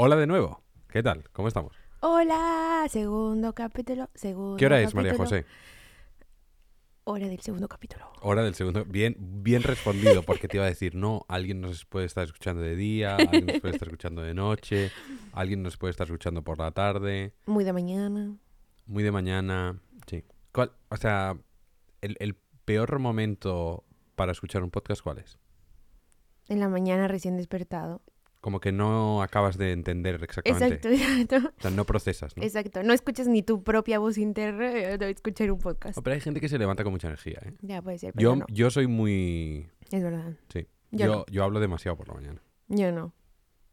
Hola de nuevo. ¿Qué tal? ¿Cómo estamos? Hola, segundo capítulo, segundo ¿Qué hora es, María. José? Hora del segundo capítulo. Hora del segundo. Bien, bien respondido, porque te iba a decir, no, alguien nos puede estar escuchando de día, alguien nos puede estar escuchando de noche, alguien nos puede estar escuchando por la tarde, Muy de mañana. muy de mañana. Sí. ¿Cuál, o sea, el, el peor momento para escuchar un podcast, ¿cuál es? En la mañana recién despertado. Como que no acabas de entender exactamente. Exacto, exacto. O sea, no procesas, ¿no? Exacto. No escuchas ni tu propia voz interna eh, de escuchar un podcast. Pero hay gente que se levanta con mucha energía, ¿eh? Ya puede ser, pero Yo, no. yo soy muy... Es verdad. Sí. Yo Yo, no. yo hablo demasiado por la mañana. Yo no.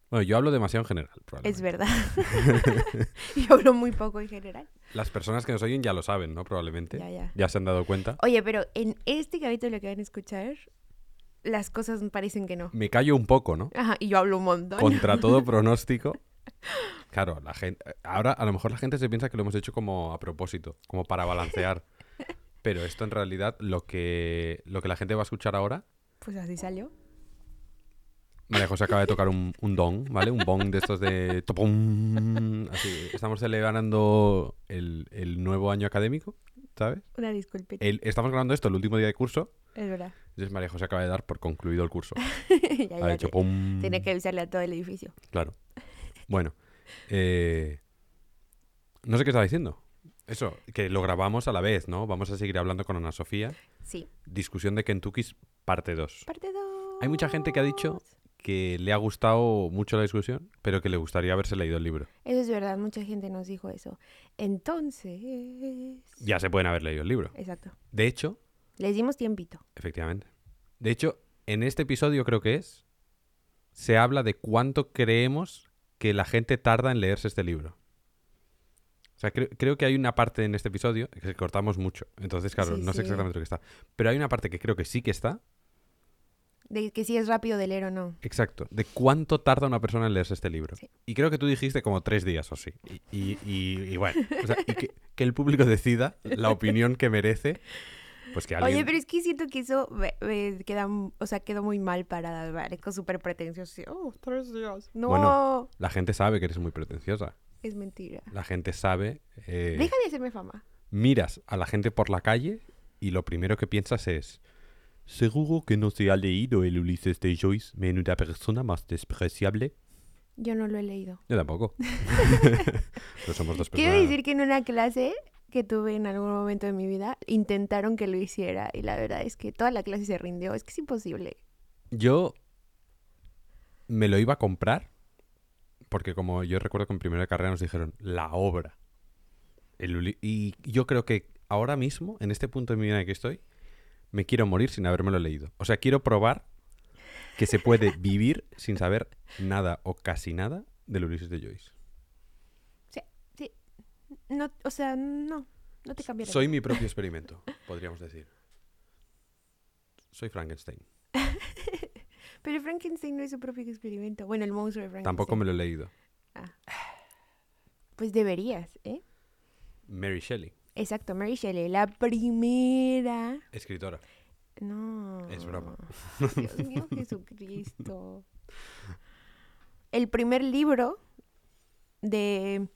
Bueno, yo hablo demasiado en general, probablemente. Es verdad. Yo hablo muy poco en general. Las personas que nos oyen ya lo saben, ¿no? Probablemente. Ya, ya. Ya se han dado cuenta. Oye, pero en este capítulo que van a escuchar, las cosas parecen que no. Me callo un poco, ¿no? Ajá, y yo hablo un montón. Contra todo pronóstico. Claro, la gente. Ahora a lo mejor la gente se piensa que lo hemos hecho como a propósito, como para balancear. Pero esto en realidad lo que lo que la gente va a escuchar ahora. Pues así salió. María José acaba de tocar un, un dong, ¿vale? Un bong de estos de. Así. Estamos celebrando el, el nuevo año académico, ¿sabes? Una disculpita. El- estamos grabando esto el último día de curso. Es verdad. Entonces María José acaba de dar por concluido el curso. ya, Ha ya, hecho pum. Tenía que avisarle a todo el edificio. Claro. Bueno. eh, no sé qué estaba diciendo. Eso, que lo grabamos a la vez, ¿no? Vamos a seguir hablando con Ana Sofía. Sí. Discusión de Kentucky parte 2. Parte 2. Hay mucha gente que ha dicho que le ha gustado mucho la discusión, pero que le gustaría haberse leído el libro. Eso es verdad, mucha gente nos dijo eso. Entonces. Ya se pueden haber leído el libro. Exacto. De hecho, Les dimos tiempito. efectivamente. De hecho, en este episodio creo que es, se habla de cuánto creemos que la gente tarda en leerse este libro. O sea, creo, creo que hay una parte en este episodio que cortamos mucho. Entonces, claro, Sí, no sé sí. exactamente lo que está. Pero hay una parte que creo que sí que está. De que si es rápido de leer o no. Exacto. De cuánto tarda una persona en leerse este libro. Sí. Y creo que tú dijiste como tres días o sí. Y, y- y- y bueno, o sea, y que, que el público decida la opinión que merece. Pues que alguien... Oye, pero es que siento que eso ve- ve- queda, o sea, quedó muy mal para Alvareco, súper pretencioso. Oh, tres días. No, Bueno. La gente sabe que eres muy pretenciosa. es mentira. La gente sabe... eh, Deja de hacerme fama. miras a la gente por la calle y lo primero que piensas es ¿Seguro que no se ha leído el Ulises de Joyce, menuda persona más despreciable? Yo no lo he leído. Yo tampoco. no somos dos Quiero decir que en una clase que tuve en algún momento de mi vida, intentaron que lo hiciera y la verdad es que toda la clase se rindió. Es que es imposible. Yo me lo iba a comprar porque como yo recuerdo que en primera carrera nos dijeron la obra. El Uli- y yo creo que ahora mismo, en este punto de mi vida en el que estoy, me quiero morir sin habérmelo leído. O sea, quiero probar que se puede vivir sin saber nada o casi nada del Ulises de Joyce. No, o sea, no. No te cambiaré. Soy mi propio experimento, podríamos decir. Soy Frankenstein. Pero Frankenstein no es su propio experimento. Bueno, el monstruo de Frankenstein. Tampoco me lo he leído. Pues deberías, ¿eh? Mary Shelley, Exacto, Mary Shelley, la primera. escritora. No. Es broma. Dios mío, Jesucristo. El primer libro de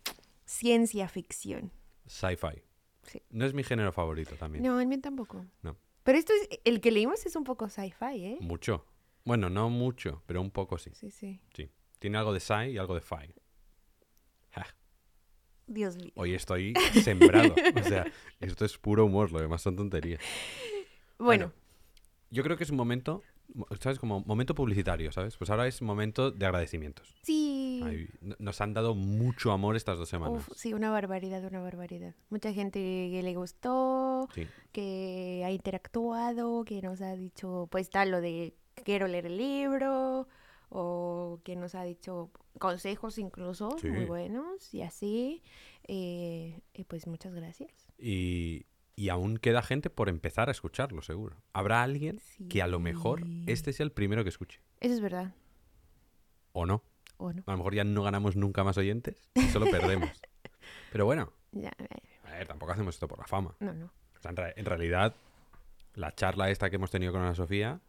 ciencia ficción. Sci-fi. Sí. No es mi género favorito también. No, el mío tampoco. No. Pero esto es, el que leímos es un poco sci-fi, ¿eh? Mucho. Bueno, no mucho, pero un poco sí. Sí, sí. Tiene algo de sci y algo de fi. Ja, Dios mío. hoy estoy sembrado. o sea, esto es puro humor, lo demás son tonterías. Bueno, Yo creo que es un momento, ¿sabes? Como momento publicitario, ¿sabes? Pues ahora es momento de agradecimientos. sí. Ay, nos han dado mucho amor estas dos semanas. Uf, sí, una barbaridad, una barbaridad. Mucha gente que le gustó, Sí. que ha interactuado, que nos ha dicho, pues tal, lo de quiero leer el libro, o que nos ha dicho consejos incluso, Sí. muy buenos, y así. Eh, pues muchas gracias. Y, y aún queda gente por empezar a escucharlo, seguro. Habrá alguien que a lo mejor este sea el primero que escuche. Eso es verdad, O no. ¿o no? A lo mejor ya no ganamos nunca más oyentes y solo perdemos. Pero bueno, Ya, a ver, tampoco hacemos esto por la fama. no, no. O sea, en, en realidad, la charla esta que hemos tenido con Ana Sofía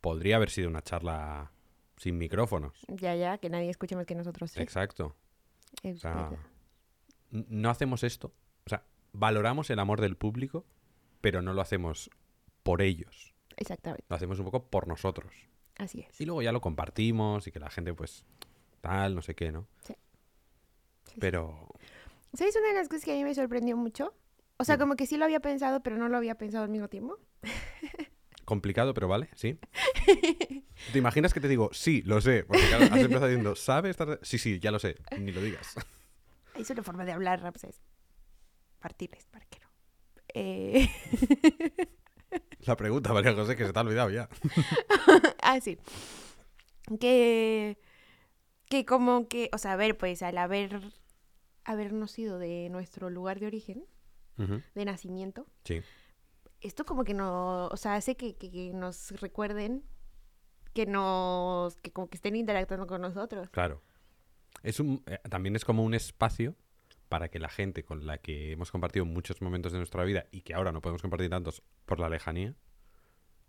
podría haber sido una charla sin micrófonos. Ya, ya, que nadie escuche más que nosotros. tres. Exacto. Es O sea, no hacemos esto. O sea, valoramos el amor del público, pero no lo hacemos por ellos. Exactamente. Lo hacemos un poco por nosotros. Así es. Y luego ya lo compartimos y que la gente, pues, tal, no sé qué, ¿no? Sí. Sí, sí. Pero, ¿Sabes una de las cosas que a mí me sorprendió mucho? O sea, como que sí lo había pensado, pero no lo había pensado al mismo tiempo. complicado, pero vale, sí. ¿Te imaginas que te digo, sí, lo sé? Porque claro, has empezado diciendo, ¿sabes? esta- Sí, sí, ya lo sé, ni lo digas. Es una forma de hablar, Ramses. Partirles, parquero. Eh... La pregunta, María José, que se te ha olvidado ya. ah, sí. Que, que como que, o sea, a ver, pues al haber, habernos ido de nuestro lugar de origen, de nacimiento, Sí, esto como que no, o sea, hace que, que- que nos recuerden que nos, que como que estén interactuando con nosotros. claro. Es un, eh, también es como un espacio para que la gente con la que hemos compartido muchos momentos de nuestra vida y que ahora no podemos compartir tantos por la lejanía,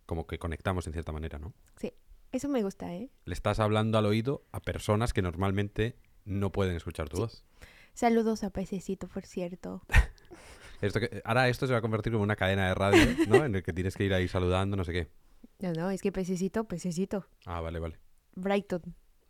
como que conectamos en cierta manera, ¿no? Sí, eso me gusta, ¿eh? Le estás hablando al oído a personas que normalmente no pueden escuchar tu Sí. voz. Saludos a Pececito, por cierto. Esto que, ahora esto se va a convertir como una cadena de radio, ¿no? En el que tienes que ir ahí saludando, no sé qué. No, no, es que Pececito, Pececito. Ah, vale, vale. Brighton.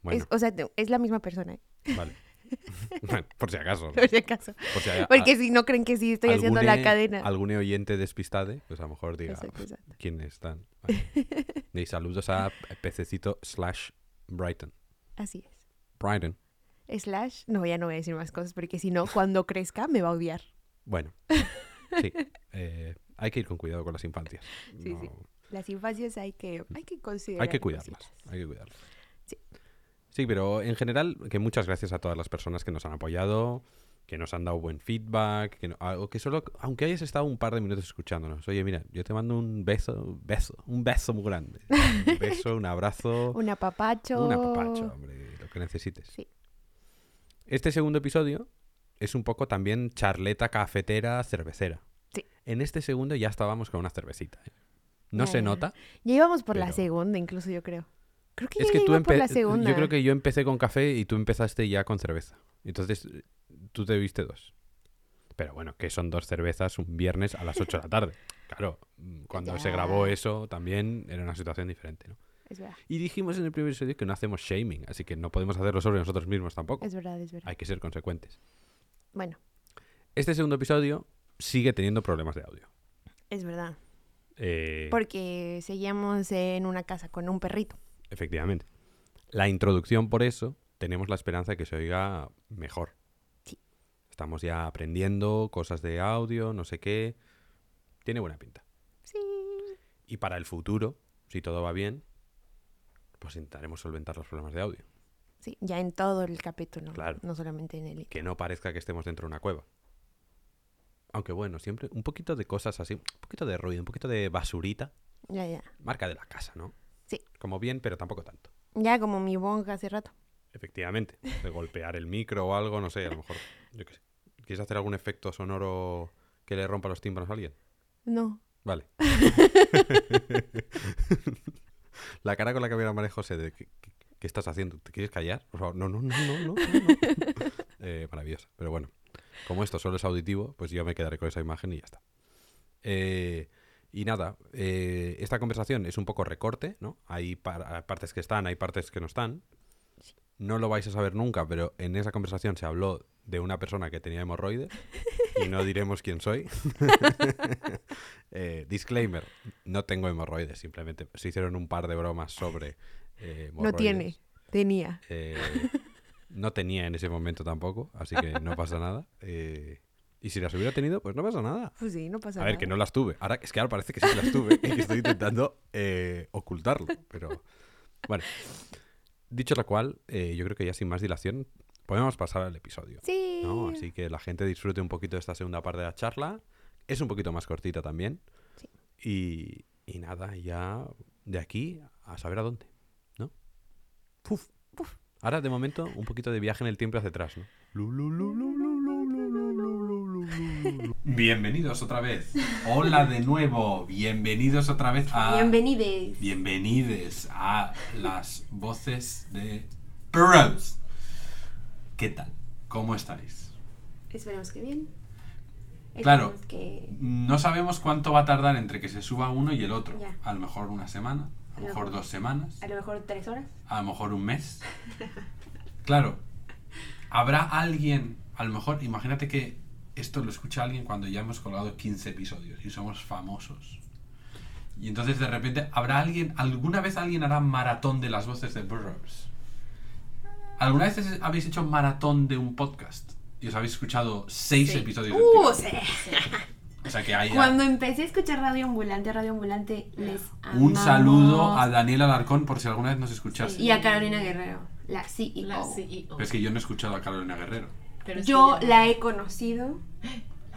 Bueno, Es, o sea, es la misma persona, ¿eh? vale. bueno, por si acaso. por si acaso. Por si Porque a- si no creen que sí estoy haciendo la cadena. Algún oyente despistade, pues a lo mejor diga Exacto, exacto. quiénes están. Vale. Y saludos a pececito slash Brighton. Así es. Brighton. Slash, no, ya no voy a decir más cosas porque si no, cuando crezca me va a odiar. Bueno, sí. eh, hay que ir con cuidado con las infancias. Sí, sí. Las infancias hay que, hay que considerar. Hay que cuidarlas. Hay que cuidarlas. Sí. Sí, pero en general, que muchas gracias a todas las personas que nos han apoyado, que nos han dado buen feedback, que, no- o que solo, aunque hayas estado un par de minutos escuchándonos, oye, mira, yo te mando un beso, un beso, un beso muy grande. Un beso, un abrazo, Un apapacho. un apapacho, hombre, lo que necesites. Sí. Este segundo episodio es un poco también charleta cafetera cervecera. Sí. En este segundo ya estábamos con una cervecita. ¿eh? No se nota, Ya íbamos por la segunda, incluso yo creo. Creo que Es ya que tú iba por la empe- segunda. Yo creo que yo empecé con café y tú empezaste ya con cerveza. Entonces, tú te viste dos. Pero bueno, que son dos cervezas un viernes a las 8 de la tarde. Claro, mm, cuando se grabó eso también era una situación diferente, ¿no? Es verdad, Y dijimos en el primer episodio que no hacemos shaming, así que no podemos hacerlo sobre nosotros mismos tampoco. es verdad, es verdad. Hay que ser consecuentes. Bueno, Este segundo episodio sigue teniendo problemas de audio. es verdad. Eh, Porque seguíamos en una casa con un perrito. Efectivamente. La introducción, por eso, tenemos la esperanza de que se oiga mejor. Sí. Estamos ya aprendiendo cosas de audio, no sé qué. Tiene buena pinta. Sí. Y para el futuro, si todo va bien, pues intentaremos solventar los problemas de audio. Sí, ya en todo el capítulo. Claro. No solamente en el. Que no parezca que estemos dentro de una cueva. Aunque bueno, siempre un poquito de cosas así, un poquito de ruido, un poquito de basurita, Ya, ya. marca de la casa, ¿no? Sí. Como bien, pero tampoco tanto. Ya como mi bonga hace rato. Efectivamente. De golpear el micro o algo, no sé, a lo mejor. Yo qué sé. ¿Quieres hacer algún efecto sonoro que le rompa los tímpanos a alguien? No. Vale. La cara con la que mira María José de ¿qué, qué- estás haciendo? ¿Te quieres callar? Por favor, no, no, no, no, no. no, no. Eh, maravillosa. Pero bueno, como esto solo es auditivo, pues yo me quedaré con esa imagen y ya está. Eh, y nada, eh, esta conversación es un poco recorte, ¿no? Hay par- partes que están, hay partes que no están. No lo vais a saber nunca, pero en esa conversación se habló de una persona que tenía hemorroides y no diremos quién soy. Eh, disclaimer, no tengo hemorroides, simplemente se hicieron un par de bromas sobre eh, No tiene. Tenía. Eh, no tenía en ese momento tampoco, así que no pasa nada. Eh, y si las hubiera tenido, pues no pasa nada. Pues sí, no pasa A ver, nada. que no las tuve. Ahora, es que ahora parece que sí que las tuve y que estoy intentando ocultarlo. Pero bueno, dicho lo cual, yo creo que ya sin más dilación podemos pasar al episodio. Sí. ¿no? Así que la gente disfrute un poquito de esta segunda parte de la charla. Es un poquito más cortita también. Sí. Y, y nada, ya de aquí a saber a dónde. Ahora, de momento, un poquito de viaje en el tiempo hacia atrás, ¿no? Bienvenidos otra vez. Hola de nuevo. Bienvenidos otra vez a. Bienvenides. Bienvenides a las voces de Perros. ¿Qué tal? ¿Cómo estáis? Esperemos que bien. Claro, no sabemos cuánto va a tardar entre que se suba uno y el otro. A lo mejor una semana, a lo mejor mejor- dos semanas, A lo mejor tres horas. a lo mejor un mes. Claro. Habrá alguien, a lo mejor, imagínate que esto lo escucha alguien cuando ya hemos colgado 15 episodios y somos famosos. Y entonces de repente habrá alguien, alguna vez alguien hará maratón de las voces de Burroughs. ¿Alguna vez habéis hecho maratón de un podcast? Y os habéis escuchado seis Sí. episodios Uh, sí. O sea que hay Cuando empecé a escuchar Radio Ambulante, Radio Ambulante, les un amamos. saludo a Daniel Alarcón por si alguna vez nos escuchase. Y a Carolina Guerrero, la CEO. La CEO. Pero es que yo no he escuchado a Carolina Guerrero. Pero Yo la he conocido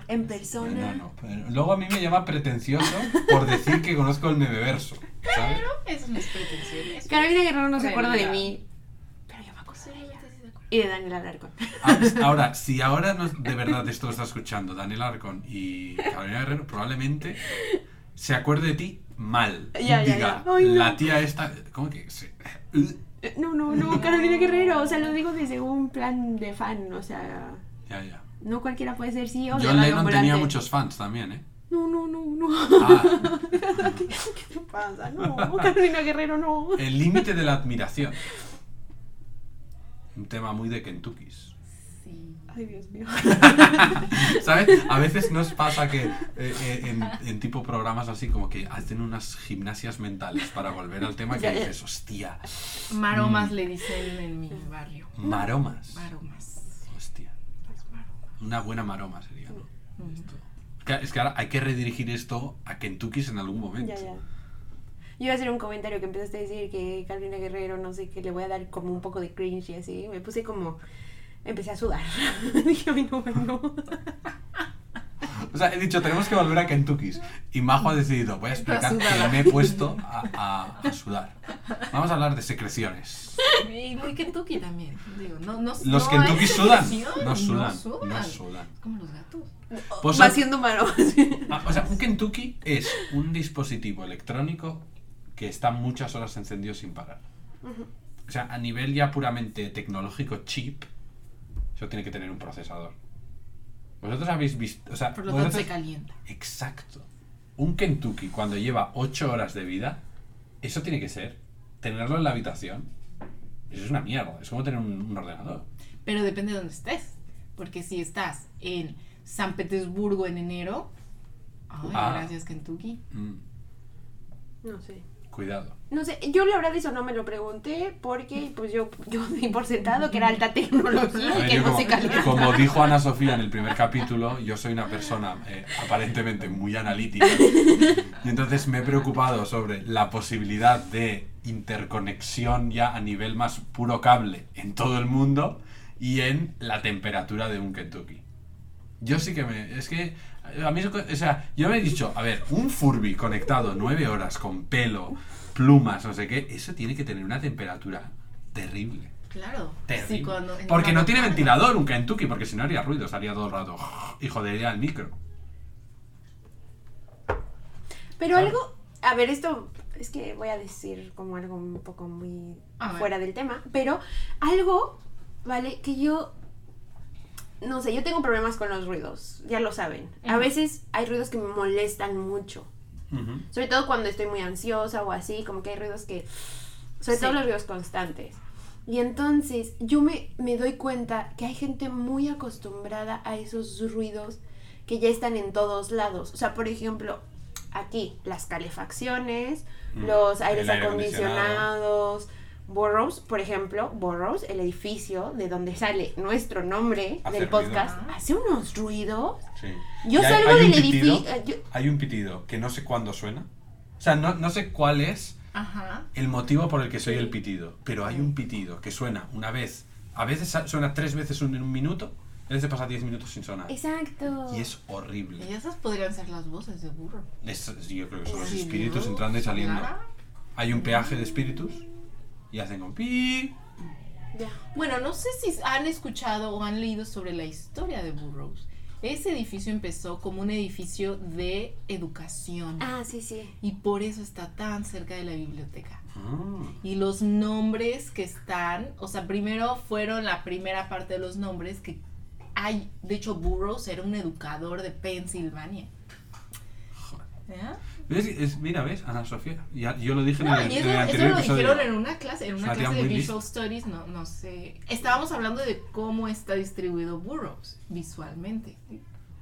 en persona. No, no. pero luego a mí me llama pretencioso por decir que conozco el memeverso. ¿sabes? Eso no es. Carolina Guerrero no se acuerda de mí, pero yo me acuerdo Sí, de ella. sí, sí, de acuerdo. Y de Daniel Alarcón. Ah, Ahora, si ahora no- de verdad esto lo está escuchando Daniel Alarcón y Carolina Guerrero, probablemente se acuerde de ti mal. Ya, Diga, ya. Ay, no. la tía esta. ¿Cómo que se.? Eh, No, no, no, Carolina Guerrero. O sea, lo digo desde un plan de fan. O sea, Ya, ya. no cualquiera puede ser CEO de John Lennon tenía muchos fans también, ¿eh? No, no, no, no. Ah, ¿Qué te pasa? No, Carolina Guerrero no. el límite de la admiración. Un tema muy de Kentuckys. Sí. Ay, Dios mío. ¿Sabes? A veces nos pasa que eh, eh, en, en tipo programas así como que hacen unas gimnasias mentales para volver al tema que Ya, ya. dices, hostia, Maromas Mm. le dicen en mi barrio. maromas. Maromas. Hostia, maromas. una buena maroma sería, ¿no? Esto. Es que- ahora hay que redirigir esto a Kentuckys en algún momento. Ya, ya. Yo iba a hacer un comentario que empezaste a decir que Carolina Guerrero, no sé, que le voy a dar como un poco de cringe y así. Me puse como. Empecé a sudar. Dije, ay, no. O sea, he dicho, tenemos que volver a Kentuckys. Y Majo ha decidido, voy a explicar que me he puesto a, a- a sudar. Vamos a hablar de secreciones. Y muy Kentucky también. Digo, no, no, ¿Los no Kentucky sudan? No sudan. No sudan. No sudan. Es como los gatos. Pues Va haciendo maromas. Ah, o sea, un Kentucky es un dispositivo electrónico que está muchas horas encendido sin parar. O sea, a nivel ya puramente tecnológico chip, eso tiene que tener un procesador. Vosotros habéis visto, o sea, Por lo tanto se calienta. exacto. Un Kentucky cuando lleva 8 horas de vida, eso tiene que ser tenerlo en la habitación. Eso es una mierda, es como tener un, un ordenador. Pero depende de dónde estés. Porque si estás en San Petersburgo en enero. Ay, Ah. gracias, Kentucky. Mm, No sé. Cuidado. No sé, yo la verdad eso no me lo pregunté porque pues yo, yo di por sentado que era alta tecnología y que no como, se calienta. como dijo Ana Sofía en el primer capítulo, yo soy una persona eh, aparentemente muy analítica y entonces me he preocupado sobre la posibilidad de interconexión ya a nivel más puro cable en todo el mundo y en la temperatura de un Kentucky. Yo sí que me... Es que... A mí, o sea, yo me he dicho, a ver, un Furby conectado nueve horas con pelo, plumas, no sé qué, eso tiene que tener una temperatura terrible. Claro. Terrible. Sí, cuando- en porque no tiene ventilador un Kentucky, porque si no haría ruido, estaría todo el rato y jodería el micro. Pero algo, a ver, esto es que voy a decir como algo un poco muy A ver. fuera del tema, pero algo, ¿vale? Que yo, no sé, yo tengo problemas con los ruidos, ya lo saben. A veces hay ruidos que me molestan mucho, sobre todo cuando estoy muy ansiosa o así, como que hay ruidos que, sobre Sí. todo los ruidos constantes. Y entonces yo me, me doy cuenta que hay gente muy acostumbrada a esos ruidos que ya están en todos lados. O sea, por ejemplo, aquí las calefacciones, Mm, los aires aire acondicionados, Burroughs, por ejemplo, Burroughs, el edificio de donde sale nuestro nombre Hace del ruido. podcast, Ah. hace unos ruidos. Sí. Yo hay- salgo hay del edificio. eh, yo- Hay un pitido que no sé cuándo suena. O sea, no, no sé cuál es Ajá. el motivo por el que soy el pitido, pero hay un pitido que suena una vez, a veces suena tres veces un- en un minuto, a veces pasa diez minutos sin sonar. Exacto. Y es horrible. Y esas podrían ser las voces de burro. Es- yo creo que son los Sí, espíritus entrando y saliendo. Hay un peaje de espíritus y hacen como pi. Ya. Bueno, no sé si han escuchado o han leído sobre la historia de Burroughs. Ese edificio empezó como un edificio de educación. Ah, sí, sí. Y por eso está tan cerca de la biblioteca. Ah, Y los nombres que están, o sea, primero fueron la primera parte de los nombres que hay, de hecho Burroughs era un educador de Pensilvania. ¿Ya? ¿Ves? Es- mira, ¿ves? Ana Sofía. Ya, yo lo dije No, en el, y en eso, lo episodio. dijeron en una clase, en una clase de Visual listo. Studies, no, no sé. Estábamos hablando de cómo está distribuido Burroughs visualmente.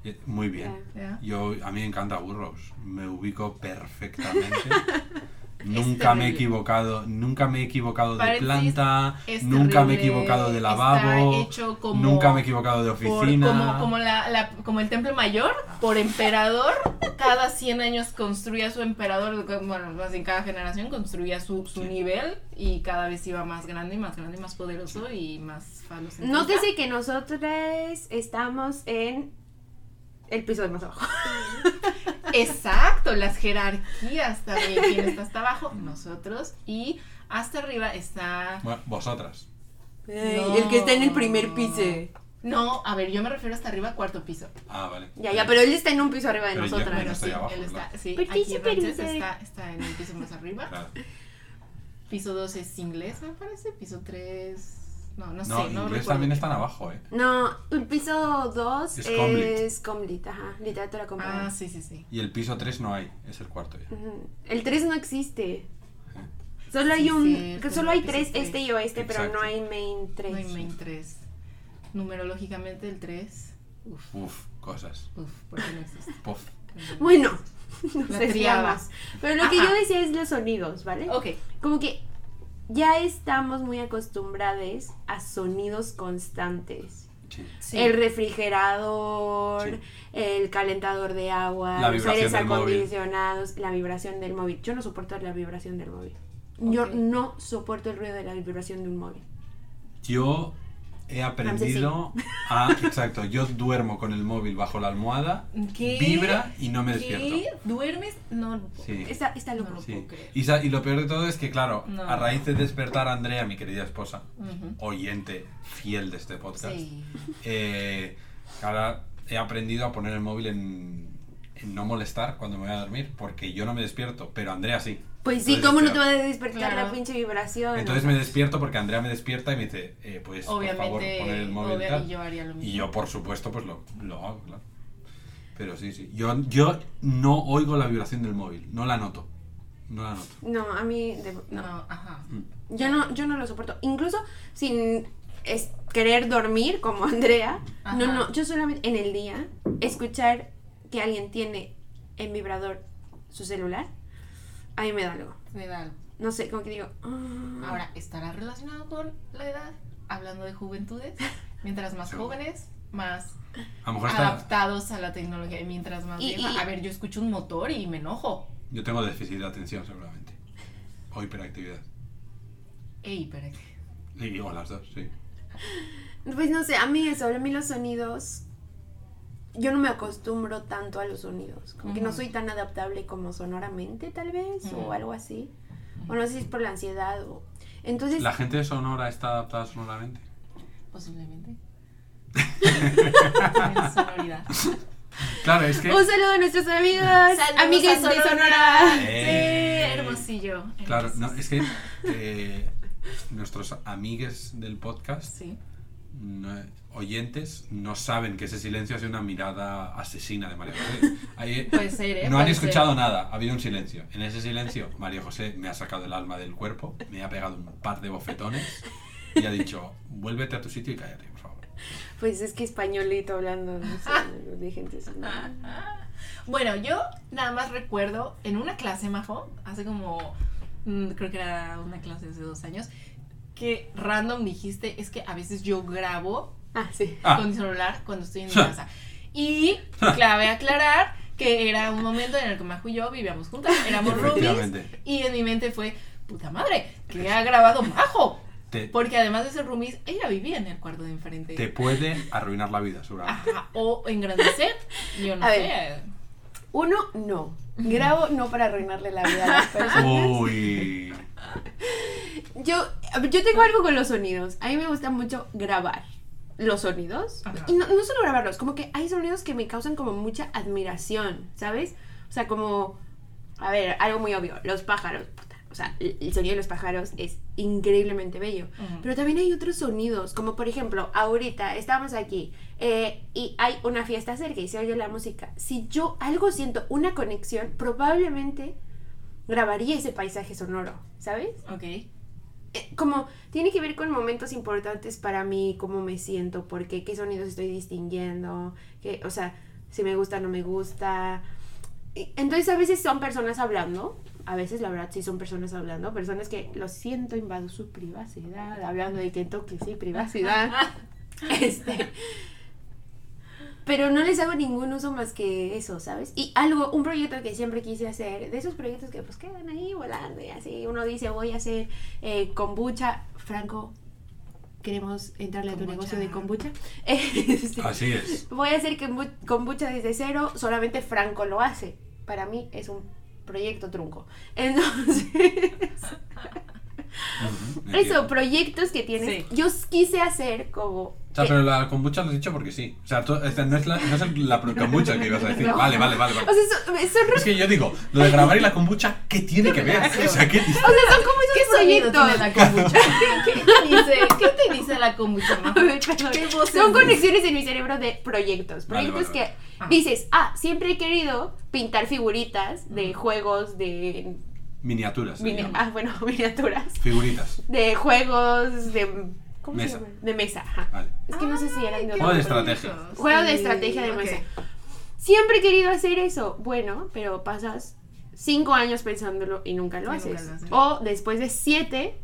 Eh, Muy bien. Yo, a mí me encanta Burroughs. Me ubico perfectamente. nunca me he equivocado, nunca me he equivocado de planta, nunca me he equivocado de lavabo, hecho como- nunca me he equivocado de Por- oficina. como, como, la, la- como el templo mayor, por emperador, cada 100 años construía su emperador, bueno, más en cada generación construía su, su Sí. nivel y cada vez iba más grande y más grande y más poderoso y más falocentrista. Nótese que nosotros estamos en el piso de más abajo. Exacto, las jerarquías también. ¿Quién está hasta abajo? Nosotros. Y hasta arriba está... Bueno, vosotras. No. El que está en el primer piso. No, a ver, yo me refiero hasta arriba, cuarto piso. Ah, vale. Ya, ya, pero él está en un piso arriba de Pero nosotras. bueno, sí, abajo, él está, claro. sí, Pero aquí está, está en el piso más arriba. Claro. Piso 2 es inglés, me parece. Piso 3. No, no, No, sé. No inglés recuerdo también están abajo, ¿eh? No, el piso 2 Es es, Comlit. Ajá, literatura comparada. Ah, sí, sí, sí. Y el piso 3 no hay, es el cuarto ya. Ujú. El 3 no existe. Solo hay Sí, un, cierto, que solo hay 3 tres. este y oeste, pero Exacto. no hay main 3. No hay main 3. Numerológicamente el 3. Uf, Uf, cosas. uf, porque no existe. Puf. Bueno, nos La desviamos. Pero lo que Ajá. yo decía es los sonidos, ¿vale? Ok. Como que ya estamos muy acostumbrados a sonidos constantes. Sí. Sí. El refrigerador, Sí. el calentador de agua, los aires móvil. acondicionados, la vibración del móvil. Yo no soporto la vibración del móvil. Yo no soporto el ruido de la vibración de un móvil. Yo he aprendido a. Exacto, yo duermo con el móvil bajo la almohada, ¿Qué? vibra y no me despierto. ¿Qué? ¿Duermes? No. Sí. Está, está loco. No lo Sí. Y, y lo peor de todo es que, claro, No. a raíz de despertar a Andrea, mi querida esposa, oyente fiel de este podcast, Sí. eh, ahora he aprendido a poner el móvil en no molestar cuando me voy a dormir, porque yo no me despierto, pero Andrea sí. Pues sí, Entonces, ¿cómo no te va a despertar Claro. la pinche vibración? Entonces me despierto porque Andrea me despierta y me dice, eh, pues por favor Obviamente. poner el móvil y obvia- tal. y yo haría lo mismo. Y yo, por supuesto, pues lo, lo hago, claro. Pero sí, sí. Yo, yo no oigo la vibración del móvil, no la noto. No la noto. No, a mí... de- No, no. ajá. Yo no, yo no lo soporto. Incluso sin es- querer dormir como Andrea. Ajá. No, no, yo solamente en el día escuchar que alguien tiene en vibrador su celular, a mí me da algo. Me da algo. No sé, como que digo... ah. Ahora, ¿estará relacionado con la edad? Hablando de juventudes. Mientras más jóvenes, más A está... adaptados a la tecnología. Y mientras más Y- vieja, y- a ver, yo escucho un motor y me enojo. Yo tengo déficit de atención, seguramente. O hiperactividad. Ey, pero Y, o las dos, sí. Pues no sé, a mí eso, a mí los sonidos... Yo no me acostumbro tanto a los sonidos. Como que no soy tan adaptable como sonoramente, tal vez, o algo así. O no sé si es por la ansiedad o... Entonces... ¿La gente de Sonora está adaptada sonoramente? posiblemente. Claro, es que... Un saludo a nuestros amigos, Saludos amigues a de Sonora. Sonora. Eh. Sí, hermosillo. Claro, no, es que eh, nuestros amigues del podcast, Sí. No- oyentes, no saben que ese silencio es una mirada asesina de María José. Ahí- Puede ser, ¿eh? no han escuchado nada, ha habido un silencio. En ese silencio, María José me ha sacado el alma del cuerpo, me ha pegado un par de bofetones y ha dicho, vuélvete a tu sitio y cállate, por favor. Pues es que españolito hablando no sé, de gente. Bueno, yo nada más recuerdo en una clase, Majo, hace como, mm, creo que era una clase hace dos años, que random dijiste, es que a veces yo grabo Ah, sí. Ah. con mi celular cuando estoy en mi casa. Y clave aclarar que era un momento en el que Majo y yo vivíamos juntas, éramos roomies, y en mi mente fue, puta madre, que ha grabado Majo. Te, Porque además de ser roomies, ella vivía en el cuarto de enfrente. te puede arruinar la vida, seguramente. Ajá, o engrandecer, yo no A sé. ver. Uno, no. Grabo no para arruinarle la vida a las personas. Uy. Yo, yo tengo algo con los sonidos. A mí me gusta mucho grabar. los sonidos. Ajá. Y no, no solo grabarlos, como que hay sonidos que me causan como mucha admiración, ¿sabes? O sea, como, a ver, algo muy obvio, los pájaros. puta, O sea, el sonido de los pájaros es increíblemente bello. Pero también hay otros sonidos, como por ejemplo, ahorita estamos aquí eh, y hay una fiesta cerca y se oye la música. Si yo algo siento, una conexión, probablemente grabaría ese paisaje sonoro, ¿sabes? Ok. eh, como tiene que ver con momentos importantes para mí, cómo me siento, porque qué sonidos estoy distinguiendo, que, o sea, si me gusta, no me gusta. Entonces a veces son personas hablando, a veces la verdad sí son personas hablando, personas que lo siento, invado su privacidad, hablando de que toque, sí, privacidad. este, pero no les hago ningún uso más que eso, ¿sabes? Y algo, un proyecto que siempre quise hacer, de esos proyectos que pues quedan ahí volando y así, uno dice voy a hacer eh, kombucha, Franco, queremos entrarle a tu Kombucha. negocio de kombucha. Este, Así es. voy a hacer kombu- kombucha desde cero, solamente Franco lo hace. Para mí es un proyecto trunco. Entonces, eso, proyectos que tienes. Sí. Yo quise hacer como... O sea, pero la kombucha lo has dicho porque sí. O sea, tú- esta no es la, no es la kombucha que ibas a decir. No. Vale, vale, vale. O sea, son, son Es que yo digo, lo de grabar y la kombucha, ¿qué tiene que ver? O sea, ¿qué O sea, son como ¿Qué esos proyectos. tiene la kombucha? ¿Qué, qué te dice? ¿Qué te dice la kombucha, ver. ¿Qué Son dice? conexiones en mi cerebro de proyectos. Proyectos vale, vale. que Ah. dices, ah, siempre he querido pintar figuritas de juegos de. Miniaturas. mini- ah, bueno, miniaturas. Figuritas. De juegos de. ¿Cómo Mesa. se llama? De mesa. ajá. Vale. Es que no sé si eran de Juego de estrategia. Juego de estrategia de mesa. Siempre he querido hacer eso. Bueno, pero pasas cinco años pensándolo y nunca lo Y haces. nunca lo haces. O después de siete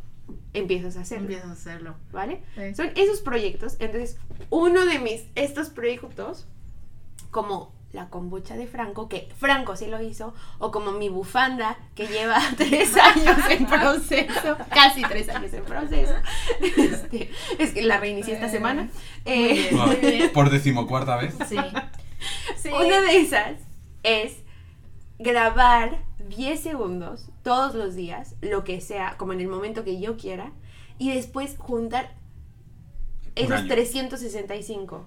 empiezas a hacerlo. Empiezas a hacerlo. ¿Vale? Sí. Son esos proyectos. Entonces, uno de mis, estos proyectos, como la kombucha de Franco, que Franco sí lo hizo, o como mi bufanda, que lleva tres años en proceso, casi tres años en proceso. Este, es que la reinicié esta Eh, semana. muy Eh, bien. Wow, Muy bien. Por decimocuarta vez. Sí. Sí. Una de esas es grabar 10 segundos todos los días, lo que sea, como en el momento que yo quiera, y después juntar Un esos año. 365.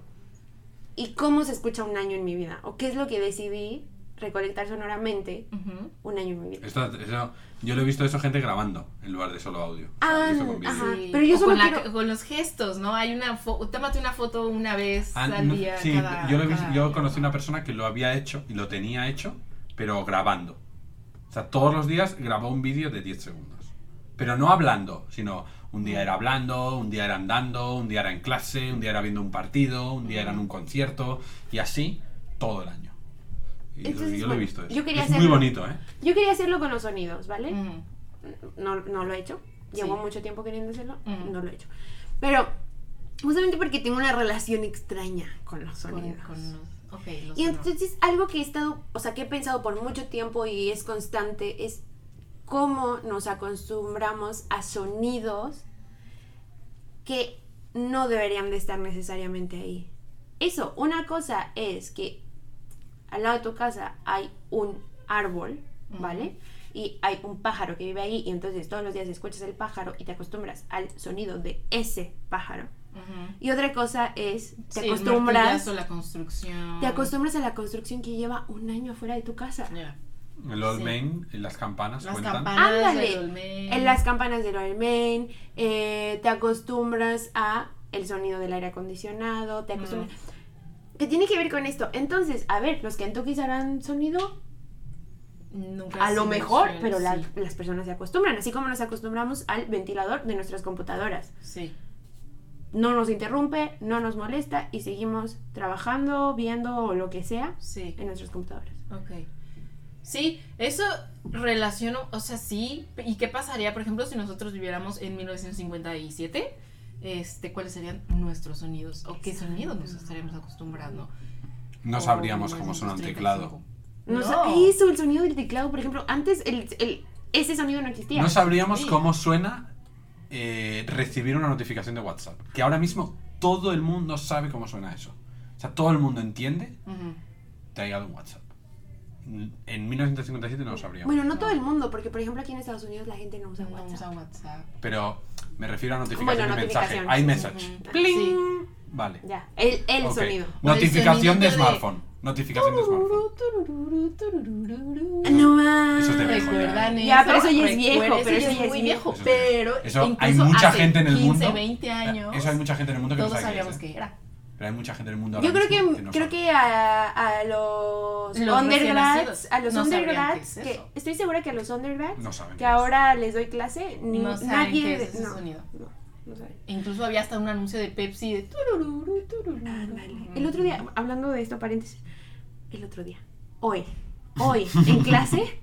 ¿Y cómo se escucha un año en mi vida? ¿O qué es lo que decidí recolectar sonoramente Ujú. un año en mi vida? Esto- eso- yo lo he visto eso gente grabando en lugar de solo audio. O sea, Ah, con ajá. Sí. pero yo O solo con, la- quiero- con los gestos, ¿no? Hay una tómate una foto una vez Ah, al no, día. sí, cada- yo, lo he visto- cada yo día. conocí una persona que lo había hecho y lo tenía hecho, pero grabando. O sea, todos los días grabó un vídeo de 10 segundos. Pero no hablando, sino un día era hablando, un día era andando, un día era en clase, un día era viendo un partido, un día era en un concierto, y así todo el año. Y Entonces, yo lo he visto eso. yo quería es muy hacerlo. bonito, ¿eh? Yo quería hacerlo con los sonidos, ¿vale? Ujú. no, no lo he hecho. Llevo Sí. mucho tiempo queriendo hacerlo, no lo he hecho. Pero justamente porque tengo una relación extraña con los Con, sonidos. con los, los Y entonces algo que he estado, o sea, que he pensado por mucho tiempo y es constante es cómo nos acostumbramos a sonidos que no deberían de estar necesariamente ahí. Eso, una cosa es que al lado de tu casa hay un árbol, ¿vale? Y hay un pájaro que vive ahí y entonces todos los días escuchas el pájaro y te acostumbras al sonido de ese pájaro. Ujú. Y otra cosa es, te Sí, acostumbras la construcción. te acostumbras a la construcción que lleva un año fuera de tu casa. Ya. El Old Sí. Main y las campanas Las cuentan. campanas Ándale. del. En las campanas del Olmen, eh, te acostumbras a el sonido del aire acondicionado, te acostumbras... ¿Qué tiene que ver con esto? Entonces, a ver, los Kentuckys harán sonido Nunca a lo mejor, pero la- sí. las personas se acostumbran, así como nos acostumbramos al ventilador de nuestras computadoras. Sí. No nos interrumpe, no nos molesta y seguimos trabajando, viendo o lo que sea Sí. en nuestras computadoras. Ok. Sí, eso relaciono, o sea, sí. ¿Y qué pasaría, por ejemplo, si nosotros viviéramos en 1957? Este, ¿cuáles serían nuestros sonidos? ¿O qué sonidos nos estaríamos acostumbrando? No sabríamos cómo suena un 1935. teclado. No, No. eso, el sonido del teclado, por ejemplo, antes el, el- ese sonido no existía. No sabríamos Sí. cómo suena eh, recibir una notificación de WhatsApp. Que ahora mismo todo el mundo sabe cómo suena eso. O sea, todo el mundo entiende Ujú. te ha llegado un WhatsApp. En 1957 no lo sabríamos. Bueno, no todo el mundo, porque por ejemplo aquí en Estados Unidos la gente no usa No WhatsApp. usa WhatsApp. Pero me refiero a notificación Bueno, de mensaje. notificaciones. iMessage. Ujú. ¡Pling! Sí. Vale. Ya, el, sonido. Notificación de smartphone. Notificación de smartphone. No más. Eso es de viejo, ¿Recuerdan ya. Ya, pero eso ya es viejo, pero eso ya es muy viejo. Pero Eso hay mucha gente en el 15, mundo. 20 años. Eso hay mucha gente en el mundo que Todos no sabe qué sabíamos que era. Pero hay mucha gente en el mundo Yo creo mismo que, no creo sabe. que a, a los, Los undergrads, a los no undergrads, es que estoy segura que a los undergrads No saben que es. ahora les doy clase, ni, No saben nadie qué es ese no, sonido. no, no saben. Incluso había hasta un anuncio de Pepsi de turururu, turururu. Ándale. El otro día, hablando de esto, paréntesis, el otro día, hoy, hoy, en clase,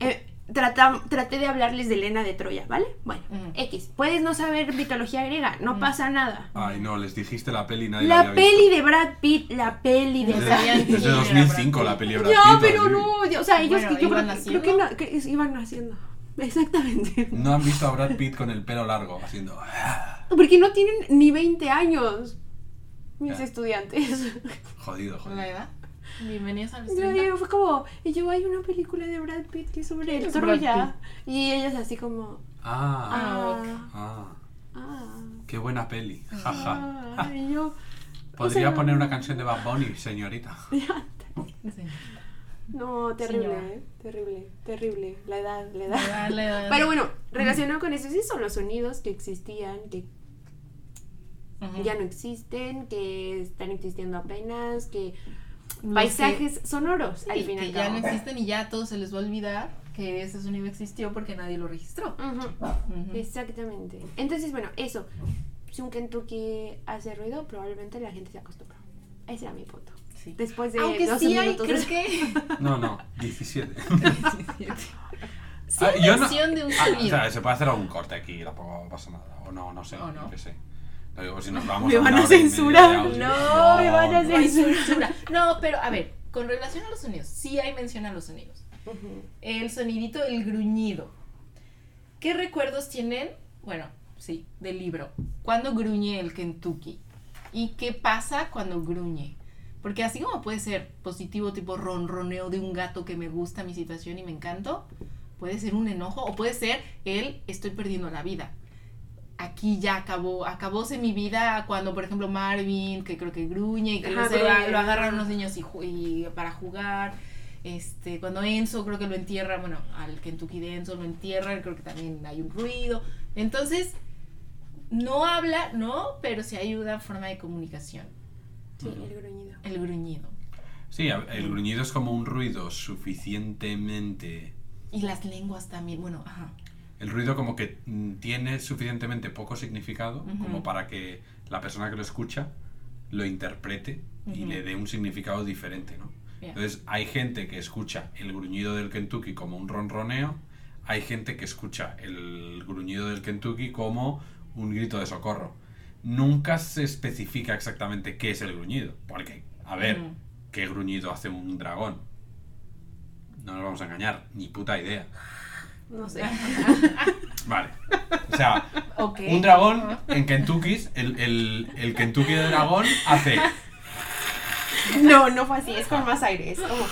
eh, trata- traté de hablarles de Elena de Troya, ¿vale? Bueno. X, puedes no saber mitología griega, no pasa nada. Ay, no, les dijiste la peli y nadie La había peli visto. de Brad Pitt, la peli de No Brad de, sabían es de quién era 2005 Brad la Pitt. peli de Brad Ya, Pitt, pero así. no, o sea, ellos Bueno, que yo ¿iban creo, naciendo? creo que, na- que es- iban naciendo. Exactamente. No han visto a Brad Pitt con el pelo largo haciendo. Porque no tienen ni 20 años mis estudiantes. Jodido, ¿La jodido. edad? Bienvenidos a los Yo 30. digo, fue como, y yo hay una película de Brad Pitt que es sobre ¿Quién el Troya. Y ellos así como, Ah, ah, ah, ah, qué buena peli. Jaja. ah. Y yo, Podría o sea, poner una canción de Bad Bunny, señorita. No, terrible. ¿eh? terrible, terrible. La edad, la La edad. edad, la edad. Pero bueno, relacionado con eso, sí son los sonidos que existían, que ya no existen, que están existiendo apenas, que Paisajes sonoros, que, al sí, fin y que al ya cabo. no existen y ya a todos se les va a olvidar que ese sonido existió porque nadie lo registró. Ujú, Ujú. Exactamente. Entonces, bueno, eso. Si un Kentucky hace ruido, probablemente la gente se acostumbra. Ese era mi punto. Sí. Después de Aunque 12 sí hay, minutos creo que... No, no, 17. sí Ah, yo no- de un Ah, o sea, se puede hacer algún corte aquí, tampoco pasa nada. O no, no sé. O no. yo qué sé. Si nos vamos Me van a censurar. No, me van a No censurar. censura. No, pero a ver, con relación a los sonidos, sí hay mención a los sonidos. El sonidito, el gruñido. ¿Qué recuerdos tienen? Bueno, sí, del libro. ¿Cuándo gruñe el Kentucky? ¿Y qué pasa cuando gruñe? Porque así como puede ser positivo, tipo ronroneo de un gato que me gusta mi situación y me encanto, puede ser un enojo o puede ser el estoy perdiendo la vida. Aquí ya acabó, acabóse mi vida cuando, por ejemplo, Marvin, que creo que gruñe y que Ajá, lo agarran unos niños y, y para jugar. Este, cuando Enzo creo que lo entierra, bueno, al Kentucky de Enzo lo entierran, creo que también hay un ruido. Entonces, no habla, no, pero sí hay una forma de comunicación, Sí, el gruñido. el gruñido. Sí, el gruñido es como un ruido suficientemente. Y las lenguas también, bueno, ajá. El ruido como que tiene suficientemente poco significado como para que la persona que lo escucha lo interprete y le dé un significado diferente, ¿no? Entonces hay gente que escucha el gruñido del Kentucky como un ronroneo, hay gente que escucha el gruñido del Kentucky como un grito de socorro. Nunca se especifica exactamente qué es el gruñido, porque, a ver. ¿qué gruñido hace un dragón? No nos vamos a engañar, ni puta idea. No sé. Vale. O sea, un dragón en Kentucky, el, el, el Kentucky de dragón hace. No, no fue así, es con más aire, es como...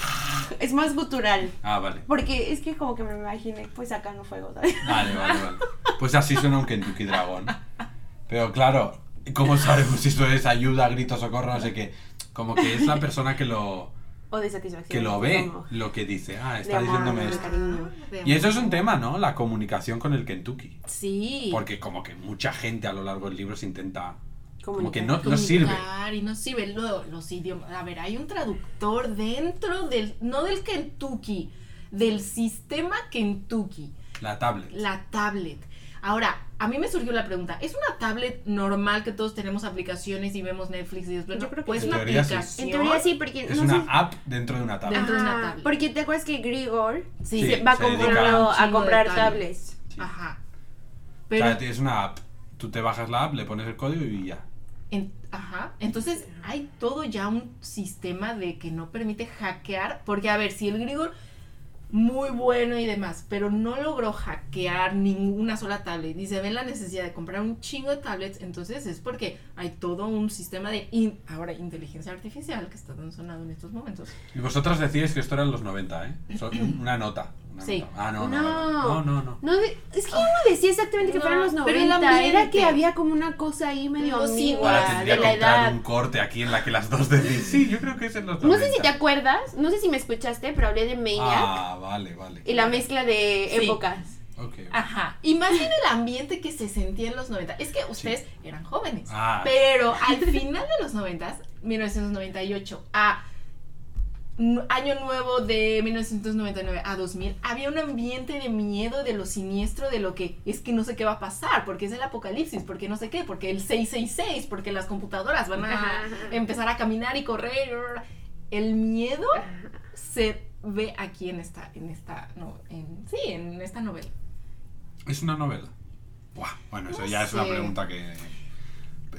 Es más gutural. Ah, vale. Porque es que como que me imaginé, pues sacando fuego, ¿sabes? Vale, vale, vale. Pues así suena un Kentucky dragón. Pero claro, ¿cómo sabemos si eso es ayuda, grito, socorro, no sé qué? Como que es la persona que lo, O de satisfacción. que lo ve, como lo que dice. Ah, está amor, diciéndome esto. cariño. Y eso es un tema, ¿no? La comunicación con el Kentucky. Sí. Porque como que mucha gente a lo largo del libro se intenta... Como que no, no sirve. Y no sirve Lo- los idiomas. A ver, hay un traductor dentro del, no del Kentucky, del sistema Kentucky, La tablet. la tablet. Ahora, a mí me surgió la pregunta, ¿es una tablet normal que todos tenemos aplicaciones y vemos Netflix y después Yo no? creo que ¿O es una sí. aplicación? En teoría sí, porque Es no una sé- app dentro de una tablet. Dentro de una tablet. Porque te acuerdas que Grigor Sí, Sí. se va se dedica comprando a comprar tablets. tablets. Sí. Ajá. O Pero, sea, es una app. Tú te bajas la app, le pones el código y ya. en- ajá. Entonces, hay todo ya un sistema de que no permite hackear, porque a ver, si el Grigor muy bueno y demás, pero no logró hackear ninguna sola tablet y se ve la necesidad de comprar un chingo de tablets, entonces es porque hay todo un sistema de in- ahora inteligencia artificial que está tan sonado en estos momentos. Y vosotros decíais que esto era en los 90, ¿eh? Una nota. Sí. Ah, no, no. No. No, no, no. No, de- es que yo no decía exactamente que No, fueran los pero el 90, era ambiente. que había como una cosa ahí medio No, sí, ambigua Ahora Guau, tendría de que la edad. un corte aquí en la que las dos decís. Sí, yo creo que es en los No sé si 90. te acuerdas, no sé si me escuchaste, pero hablé de Maniac Ah, vale, vale. y la mezcla de Sí. épocas. Ok. Ajá. Y más bien el ambiente que se sentía en los 90. Es que ustedes eran jóvenes. Ah. Pero al final de los 90, 1998 a año nuevo de 1999 a 2000, había un ambiente de miedo, de lo siniestro, de lo que es que no sé qué va a pasar, porque es el apocalipsis, porque no sé qué, porque el 666, porque las computadoras van a Ajá. empezar a caminar y correr. El miedo se ve aquí en esta, en esta, no, en, sí, en esta novela. ¿Es una novela? Buah, bueno, eso ya es una pregunta que.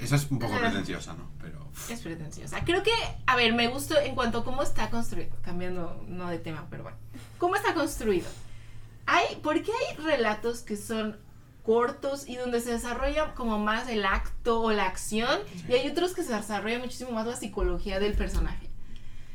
Esa es un poco pretenciosa, ¿no? Pero. Es pretenciosa. Creo que, a ver, me gustó en cuanto a cómo está construido. Cambiando, no de tema, pero bueno. ¿Cómo está construido? Hay, ¿Por qué hay relatos que son cortos y donde se desarrolla como más el acto o la acción? Y hay otros que se desarrolla muchísimo más la psicología del personaje.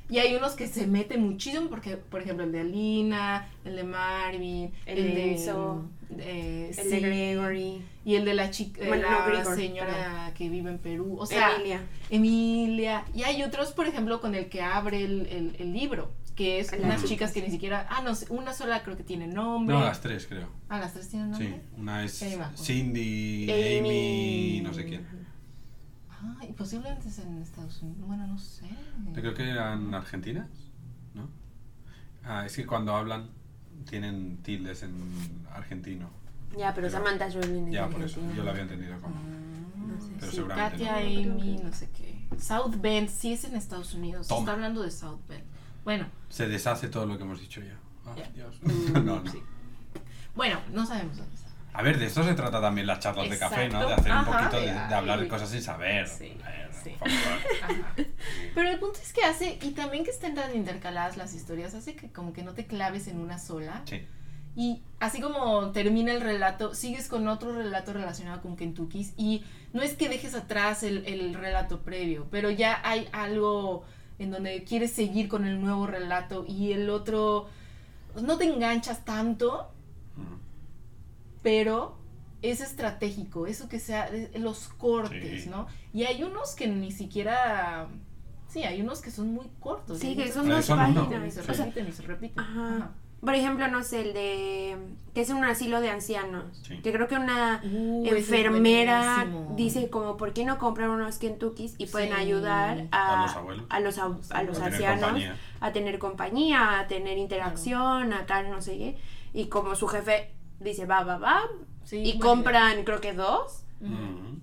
Y hay unos que se meten muchísimo, porque, por ejemplo, el de Alina, el de Marvin, El el, de de Enzo, eh, El sí, de Gregory, y el de la chica, eh, no, la señora que vive en Perú. O sea, Emilia. Emilia. Y hay otros, por ejemplo, con el que abre el, el- el libro, que es unas chicas. chicas que ni siquiera. Ah, no, una sola creo que tiene nombre. No, las tres, creo. Ah, las tres tienen nombre. Sí, una es. Cindy, Amy. Amy, no sé quién. Ah, y posiblemente es en Estados Unidos. Bueno, no sé. Yo creo que eran argentinas, ¿no? Ah, es que cuando hablan tienen tildes en argentino. Ya, pero Samantha Jones Ya, por eso. Yo lo había entendido como. No sé. Pero Sí, seguramente Katia, no. Amy, no sé qué. South Bend, sí es en Estados Unidos. Toma. Está hablando de South Bend. Bueno, Se deshace todo lo que hemos dicho ya. Ah. Dios. Mm, no, no. sí. Bueno, no sabemos dónde está. A ver, de esto se trata también las charlas de café, ¿no? De Exacto. hacer un Ajá. poquito de, de hablar de cosas sin saber. Sí, ver, sí. por favor. Pero el punto es que hace, y también que estén tan intercaladas las historias, hace que como que no te claves en una sola. Sí. Y así como termina el relato, sigues con otro relato relacionado con Kentucky. Y no es que dejes atrás el, el relato previo, pero ya hay algo en donde quieres seguir con el nuevo relato y el otro pues, no te enganchas tanto. Pero es estratégico, eso que sea, los cortes, Sí. ¿no? Y hay unos que ni siquiera, sí, hay unos que son muy cortos. Sí, que son dos páginas. se O sea, repiten y se repiten. Ajá. Ajá. Por ejemplo, no sé, el de que es un asilo de ancianos. Sí. Que creo que una Uh, enfermera dice como, ¿por qué no comprar unos Kentuckys y pueden Sí. ayudar a, A los abuelos. a los, ab- a los A tener ancianos compañía. a tener compañía, a tener interacción, a tal, no sé qué? Y como su jefe dice, va, va, va, Sí, y compran creo que dos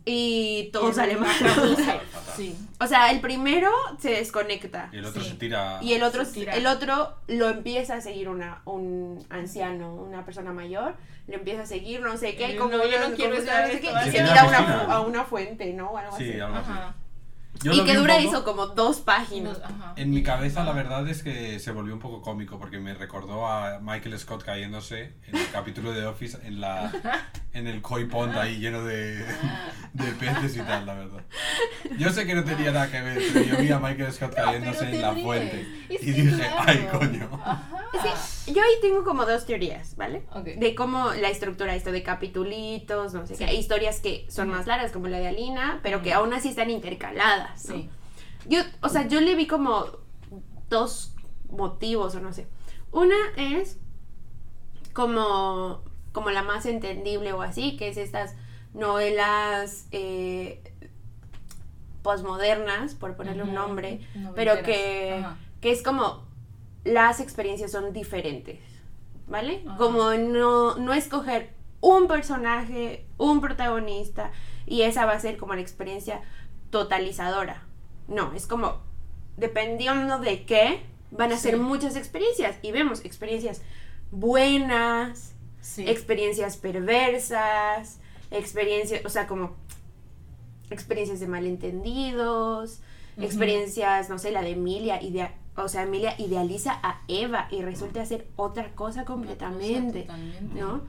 y todo Y sale mal. Sí. O sea, el primero se desconecta. Y el otro Sí. se tira. Y el otro, tira. el otro lo empieza a seguir una, un anciano, una persona mayor, le empieza a seguir, no sé qué, y como no, yo no quiero cosas, estar no sé qué, esto, y Se tira a una, piscina. a una fuente, ¿no? O algo Sí, así. algo así. Ajá. Yo Y que dura poco- eso como dos páginas. Ajá. En mi cabeza la verdad es que se volvió un poco cómico porque me recordó a Michael Scott cayéndose en el capítulo de Office en la en el koi pond ahí lleno de, de peces y tal, la verdad. Yo sé que no tenía nada que ver, pero yo vi a Michael Scott cayéndose en la ríes. fuente Es y dije, claro. ay coño. Que yo ahí tengo como dos teorías, ¿vale? Ok. De cómo la estructura esto de capitulitos, no sé Sí. qué, historias que son más largas como la de Alina, pero que aún así están intercaladas. ¿No? Sí. Yo, o sea, yo le vi como dos motivos o no sé. Una es como, como la más entendible o así, que es estas novelas eh, posmodernas, por ponerle un nombre, Noventeras. pero que, Ajá. que es como las experiencias son diferentes, ¿vale? Ajá. Como no, no escoger un personaje, un protagonista, y esa va a ser como la experiencia totalizadora. No, es como, dependiendo de qué, van a ser muchas experiencias, y vemos experiencias buenas, Sí. experiencias perversas, experiencias, o sea, como experiencias de malentendidos, experiencias, no sé, la de Emilia, idea, o sea, Emilia idealiza a Eva y resulta ser otra cosa completamente, Totalmente. ¿no?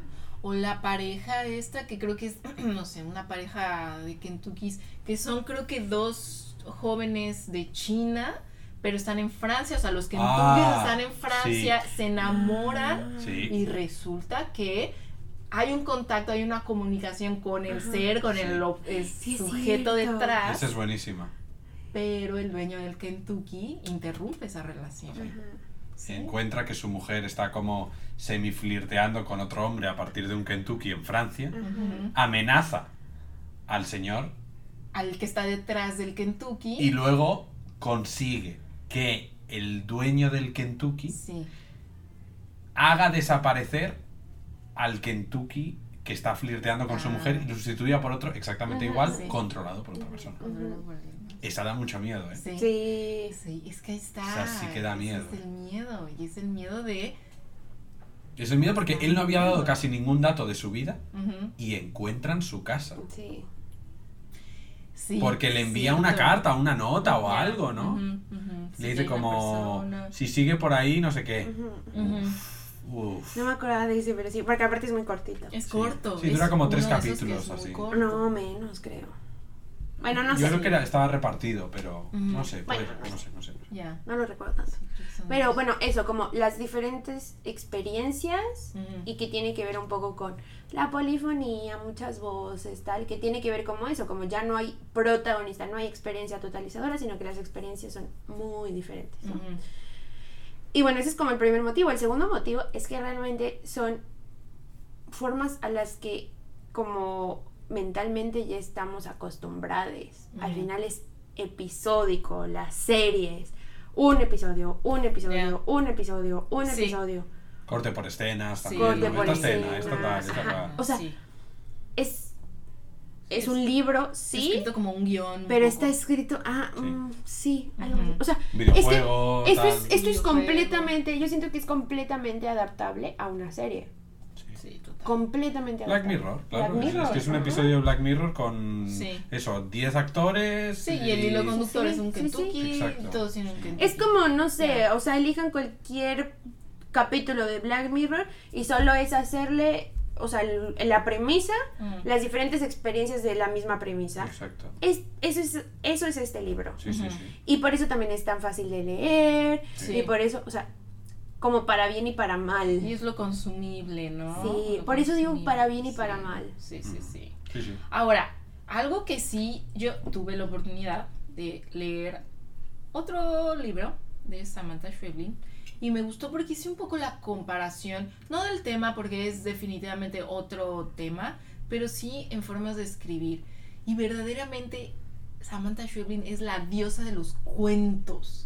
O la pareja esta, que creo que es, no sé, una pareja de Kentucky, que son creo que dos jóvenes de China, pero están en Francia, o sea, los que Ah, están en Francia se enamoran Sí. y resulta que hay un contacto, hay una comunicación con el Ajá. ser, con Sí. el, sujeto detrás, Esa es buenísima. pero el dueño del Kentucky interrumpe esa relación. Sí. Encuentra que su mujer está como semiflirteando con otro hombre a partir de un Kentucky en Francia. Amenaza al señor Al que está detrás del Kentucky. y luego consigue que el dueño del Kentucky Sí. haga desaparecer al Kentucky que está flirteando con su Ah. mujer y lo sustituya por otro exactamente igual, sí. controlado por otra persona. Esa da mucho miedo, ¿eh? Sí. Sí. Sí, es que ahí está. O sea, sí que da ese miedo. Es el miedo. Y es el miedo de. Es el miedo porque él no había dado casi ningún dato de su vida y encuentran su casa. Sí. Sí, Porque le envía una carta, una nota o algo, ¿no? Le dice como, persona. si sigue por ahí, no sé qué. Uf. No me acordaba de ese, pero sí, porque aparte es muy cortito. Es Sí. corto. Sí, dura como tres capítulos, así. corto. No, menos, creo. Bueno, no Yo sé. creo que era- estaba repartido, pero Ujú. no sé, puede- Bueno, no no sé, no sé. no sé. Ya. No lo recuerdo tanto. Pero bueno, eso, como las diferentes experiencias Ujú. y que tiene que ver un poco con la polifonía, muchas voces, tal, que tiene que ver como eso, como ya no hay protagonista, no hay experiencia totalizadora, sino que las experiencias son muy diferentes. ¿no? Ujú. Y bueno, ese es como el primer motivo. El segundo motivo es que realmente son formas a las que como mentalmente ya estamos acostumbrados. Al final es episódico, las series. Un episodio, un episodio, un episodio, un Sí. episodio. Corte por escenas, Sí. también. Corte por esta escena, escenas, esta tal, esta. O sea, Sí. Es, es Es- un libro, sí, Escrito como un guion. pero está escrito, ah, Sí. mm, sí, algo así. O sea, Videojuego, esto es, esto es completamente, yo siento que es completamente adaptable a una serie. Sí, total. Completamente Black. Mirror, claro. Black es- es, Mirror, que es un episodio de Black Mirror con Sí. eso, 10 actores. Sí, y el hilo conductor Sí, es un sí, sí. Kentucky. Tienen un Kentucky. Es como, no sé, o sea, elijan cualquier capítulo de Black Mirror y solo es hacerle, o sea, el- la premisa, Mm. las diferentes experiencias de la misma premisa. Exacto. Es, eso, es, eso es este libro. Sí, sí, sí. Y por eso también es tan fácil de leer. Sí. Y por eso, o sea, como para bien y para mal. Y es lo consumible, ¿no? Sí, Lo por eso digo para bien y sí. para mal. Sí, sí, Ujú. sí. Sí, sí. Ahora, algo que sí yo tuve la oportunidad de leer otro libro de Samantha Schweblin y me gustó porque hice un poco la comparación, no del tema porque es definitivamente otro tema, pero sí en formas de escribir. Y verdaderamente Samantha Schweblin es la diosa de los cuentos.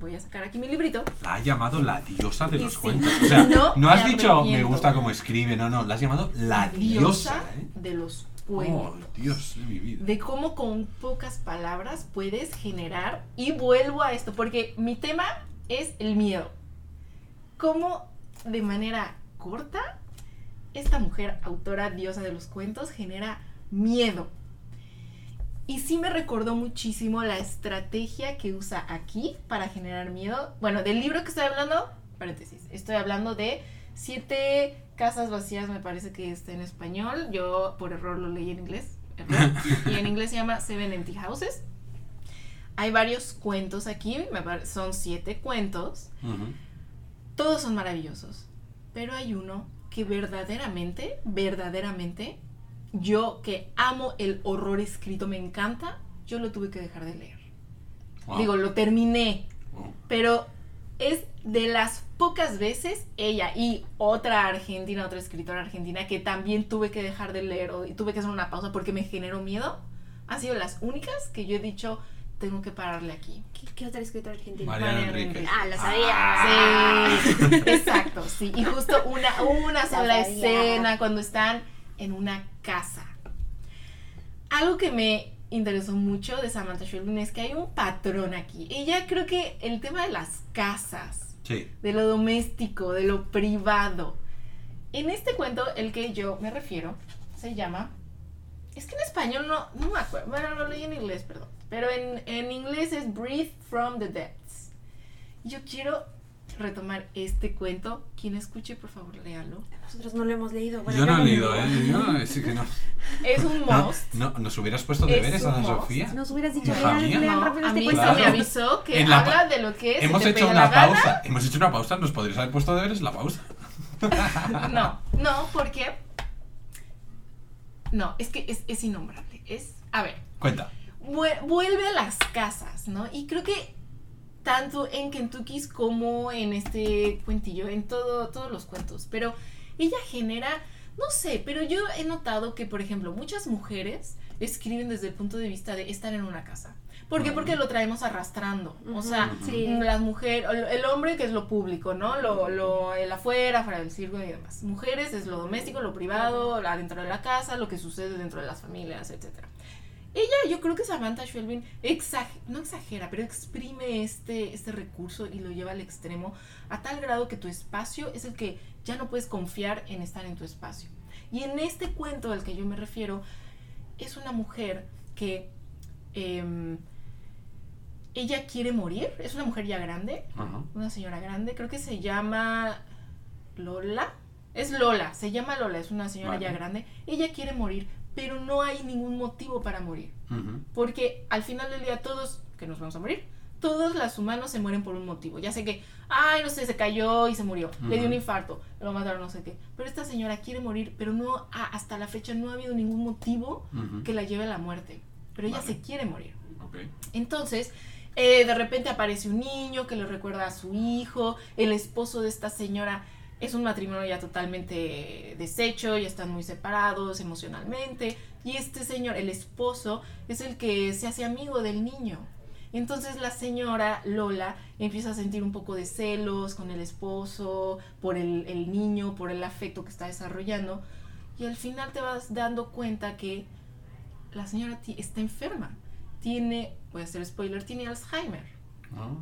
Voy a sacar aquí mi librito. La ha llamado la diosa de Y los sí. cuentos. O sea, No no, has dicho me gusta cómo escribe, no, no. La has llamado la diosa, ¿eh? de los Oh, cuentos. Dios de mi vida. de cómo con pocas palabras puedes generar y vuelvo a esto porque mi tema es el miedo. Cómo de manera corta esta mujer autora diosa de los cuentos genera miedo. Y sí me recordó muchísimo la estrategia que usa aquí para generar miedo. Bueno, del libro que estoy hablando, paréntesis, estoy hablando de siete casas vacías, me parece que está en español. Yo por error lo leí en inglés. error. y en inglés se llama Seven Empty Houses. Hay varios cuentos aquí, me son siete cuentos. Todos son maravillosos. Pero hay uno que verdaderamente, verdaderamente, yo que amo el horror escrito, me encanta, yo lo tuve que dejar de leer. Wow. Digo, lo terminé, Wow. pero es de las pocas veces ella y otra argentina, otra escritora argentina que también tuve que dejar de leer o y tuve que hacer una pausa porque me generó miedo, han sido las únicas que yo he dicho, tengo que pararle aquí. ¿Qué, qué otra escritora argentina? Mariana Mariana Enríquez. Ah, lo sabía. Sí, exacto, sí. Y justo una, una sola escena cuando están en una casa. Algo que me interesó mucho de Samantha Schweblin es que hay un patrón aquí. Ella creo que el tema de las casas, Sí. de lo doméstico, de lo privado. En este cuento, el que yo me refiero, se llama... Es que en español no, no me acuerdo. Bueno, lo leí en inglés, perdón. Pero en, en inglés es Breathe from the Depths. Yo quiero retomar este cuento. Quien escuche, por favor, léalo. Nosotros no lo hemos leído. Bueno, Yo no he leído, ¿eh? Yo no, sí que no. Es un must. no, ¿Nos hubieras puesto Es deberes, Ana. Sofía? Nos hubieras dicho, lean, lean No, rápido a este mí cuento. se Claro. me avisó que En la habla de lo que se Hemos hecho una gana. pausa. Hemos hecho una pausa. ¿Nos podrías haber puesto deberes la pausa? No, no, porque. No, es que es, es innombrable. Es. A ver, Cuenta. vue- vuelve a las casas, ¿no? Y creo que tanto en Kentucky como en este cuentillo, en todo, todos los cuentos, pero ella genera, no sé, pero yo he notado que, por ejemplo, muchas mujeres escriben desde el punto de vista de estar en una casa. ¿Por qué? Porque lo traemos arrastrando. O sea. Sí. las mujeres, el, hombre que es lo público, ¿no? Lo, lo, el afuera, fuera del circo y demás. Mujeres es lo doméstico, lo privado, la dentro de la casa, lo que sucede dentro de las familias, etcétera. Ella, yo creo que Samantha Schweblin exag- no exagera, pero exprime este, este recurso y lo lleva al extremo a tal grado que tu espacio es el que ya no puedes confiar en estar en tu espacio. Y en este cuento al que yo me refiero, es una mujer que em, ella quiere morir, es una mujer ya grande, una señora grande, creo que se llama Lola. Es Lola, se llama Lola, es una señora Vale. ya grande. Ella quiere morir, pero no hay ningún motivo para morir. Porque al final del día todos, que nos vamos a morir, todos los humanos se mueren por un motivo. Ya sé que, ay, no sé, se cayó y se murió, le dio un infarto, lo mataron, no sé qué. Pero esta señora quiere morir, pero no, ah, hasta la fecha no ha habido ningún motivo que la lleve a la muerte. Pero ella Vale. se quiere morir. Entonces, eh, de repente aparece un niño que le recuerda a su hijo, el esposo de esta señora es un matrimonio ya totalmente deshecho, ya están muy separados emocionalmente, y este señor, el esposo, es el que se hace amigo del niño. Entonces la señora Lola empieza a sentir un poco de celos con el esposo, por el, el niño, por el afecto que está desarrollando, y al final te vas dando cuenta que la señora está enferma. Tiene, voy a hacer spoiler, tiene Alzheimer. Ah.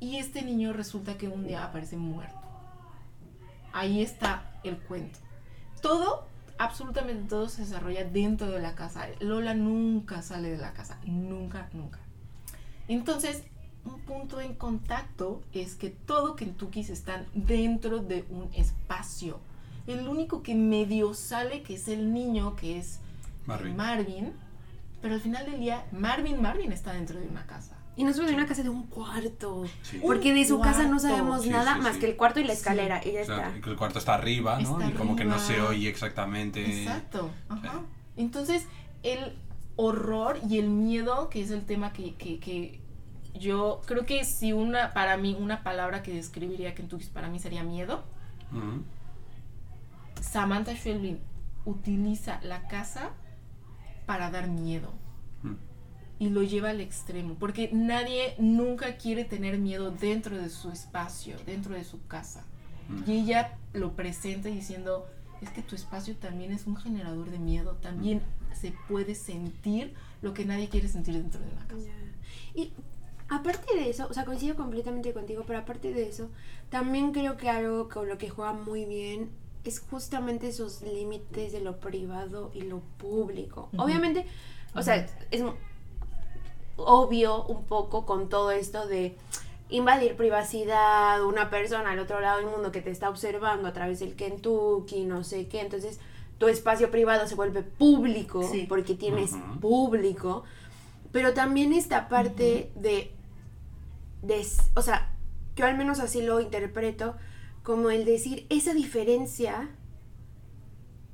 Y este niño resulta que un día aparece muerto. Ahí está el cuento. Todo, absolutamente todo se desarrolla dentro de la casa. Lola nunca sale de la casa. Nunca, nunca. Entonces, un punto en contacto es que todo Kentucky están dentro de un espacio. El único que medio sale, que es el niño, que es Marvin. Marvin, pero al final del día, Marvin, Marvin está dentro de una casa. Y no solo de una casa, de un cuarto. Sí. Porque de su casa no sabemos Sí, nada sí, más sí. que el cuarto y la Sí. escalera. Y ya O sea, está. que el cuarto está arriba, ¿no? Está y como que no se oye exactamente. Exacto. Ajá. Sí. Entonces, el horror y el miedo, que es el tema que, que, que yo creo que si una, para mí, una palabra que describiría Kentucky para mí sería miedo. Samantha Schweblin utiliza la casa para dar miedo. Y lo lleva al extremo, porque nadie nunca quiere tener miedo dentro de su espacio, dentro de su casa. Mm. Y ella lo presenta diciendo, es que tu espacio también es un generador de miedo, también se puede sentir lo que nadie quiere sentir dentro de una casa. Ya. Y aparte de eso, o sea, coincido completamente contigo, pero aparte de eso, también creo que algo con lo que juega muy bien es justamente esos límites de lo privado y lo público. Obviamente, o sea, es obvio un poco con todo esto de invadir privacidad, una persona al otro lado del mundo que te está observando a través del Kentucky, no sé qué, entonces tu espacio privado se vuelve público Sí. porque tienes público, pero también esta parte de, de, o sea, yo al menos así lo interpreto, como el decir, esa diferencia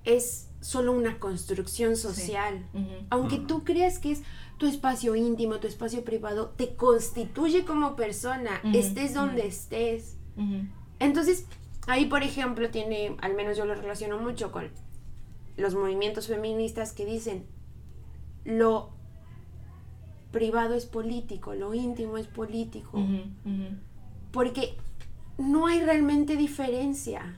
es solo una construcción social. Aunque tú creas que es tu espacio íntimo, tu espacio privado, te constituye como persona, estés donde estés. Entonces, ahí por ejemplo tiene, al menos yo lo relaciono mucho con los movimientos feministas que dicen, lo privado es político, lo íntimo es político, porque no hay realmente diferencia.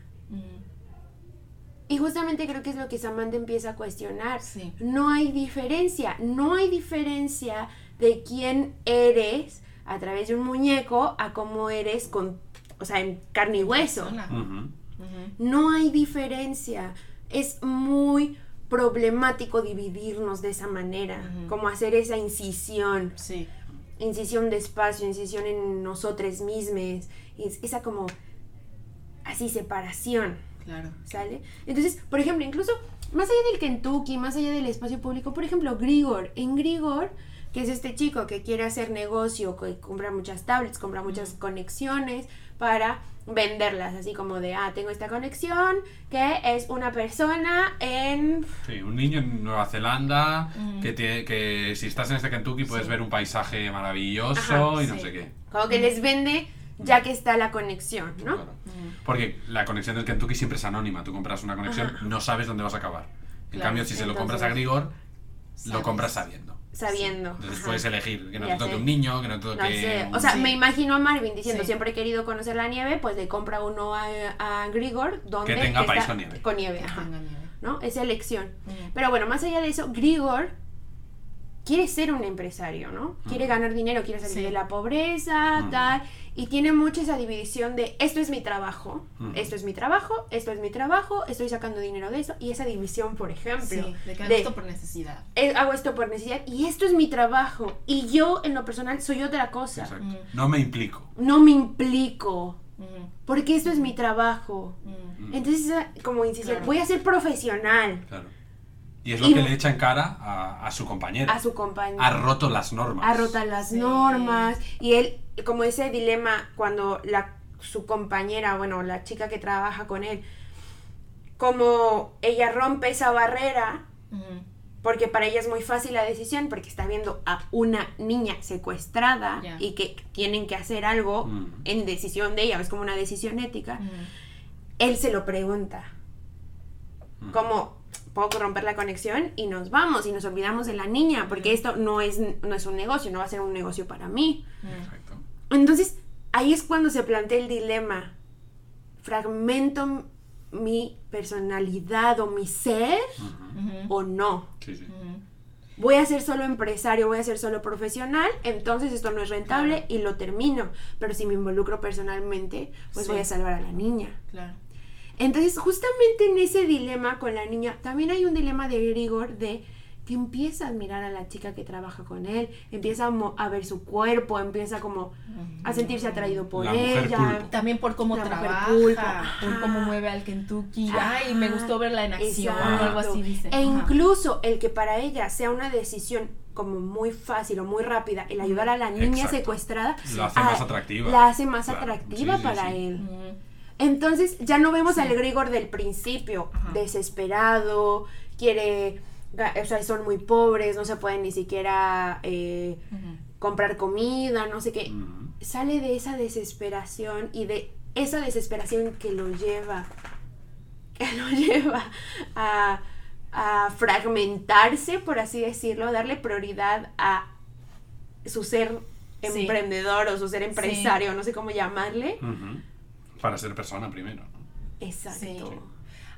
Y justamente creo que es lo que Samantha empieza a cuestionar. Sí. No hay diferencia, no hay diferencia de quién eres a través de un muñeco a cómo eres con, o sea, en carne y hueso. No hay diferencia. Es muy problemático dividirnos de esa manera, como hacer esa incisión. Sí. incisión de espacio, incisión en nosotros mismos, es- esa como así separación, Claro. ¿sale? Entonces, por ejemplo, incluso más allá del Kentucky, más allá del espacio público, por ejemplo, Grigor, en Grigor, que es este chico que quiere hacer negocio, que compra muchas tablets, compra muchas conexiones para venderlas, así como de, ah, tengo esta conexión que es una persona en Sí, un niño en Nueva Zelanda Mm. que, tiene, que si estás en este Kentucky puedes Sí. ver un paisaje maravilloso Ajá, y no sí. sé qué. Como que les vende ya que está la conexión, ¿no? Claro. Porque la conexión del Kentucky siempre es anónima. Tú compras una conexión, Ajá. no sabes dónde vas a acabar. En Claro, cambio, si se lo compras a Grigor, lo compras sabiendo. Sabiendo. Entonces ajá. puedes elegir que no Ya te toque sé. un niño, que no te No toque. sé, o sea, Sí. me imagino a Marvin diciendo, Sí. siempre he querido conocer la nieve, pues le compra uno a, a Grigor, donde Que tenga está país con nieve. Con nieve, Que ajá, tenga nieve. ¿no? Esa elección. Mm. Pero bueno, más allá de eso, Grigor quiere ser un empresario, ¿no? Quiere ganar dinero, quiere salir Sí. de la pobreza, Ujú. tal, y tiene mucho esa división de esto es mi trabajo, Ujú. esto es mi trabajo, esto es mi trabajo, estoy sacando dinero de eso, y esa división, por ejemplo, Sí, de que de- gusto por necesidad. eh, hago esto por necesidad, y esto es mi trabajo, y yo en lo personal soy otra cosa, Exacto. Mm. No me implico. no me implico, Mm, porque esto es mi trabajo. mm. Entonces, como insistir, Claro. voy a ser profesional Claro. Y es lo Y- que le echa en cara a, a su compañero. a su compañero. Ha roto las normas. ha roto las Sí. normas y él como ese dilema cuando la su compañera bueno la chica que trabaja con él como ella rompe esa barrera porque para ella es muy fácil la decisión porque está viendo a una niña secuestrada y que tienen que hacer algo en decisión de ella es como una decisión ética él se lo pregunta como puedo romper la conexión y nos vamos y nos olvidamos de la niña porque esto no es no es un negocio no va a ser un negocio para mí Mm. Exacto. entonces ahí es cuando se plantea el dilema fragmento mi personalidad o mi ser o no Sí, sí. Voy a ser solo empresario voy a ser solo profesional entonces esto no es rentable Claro. y lo termino pero si me involucro personalmente pues Sí. voy a salvar a la niña Claro. Entonces, justamente en ese dilema con la niña, también hay un dilema de Grigor de que empieza a admirar a la chica que trabaja con él, empieza a, ver su cuerpo, empieza como a sentirse atraído por La mujer ella. pulpo. También por cómo La trabaja, pulpo, por cómo mueve al Kentucky. Ajá. Ay, me gustó verla en acción o algo así, dice. E Ajá. incluso el que para ella sea una decisión como muy fácil o muy rápida, el ayudar a la niña Exacto. secuestrada, Lo hace ah, más atractiva. La hace más Claro. atractiva Sí, sí, para sí. él. Mm. Entonces ya no vemos Sí. al Grigor del principio, Ajá. desesperado, quiere, o sea, son muy pobres, no se pueden ni siquiera eh, comprar comida, no sé qué. Sale de esa desesperación y de esa desesperación que lo lleva, que lo lleva a, a fragmentarse, por así decirlo, darle prioridad a su ser Sí. emprendedor o su ser empresario, no sé cómo llamarle. Para ser persona primero. ¿no? Exacto. Sí.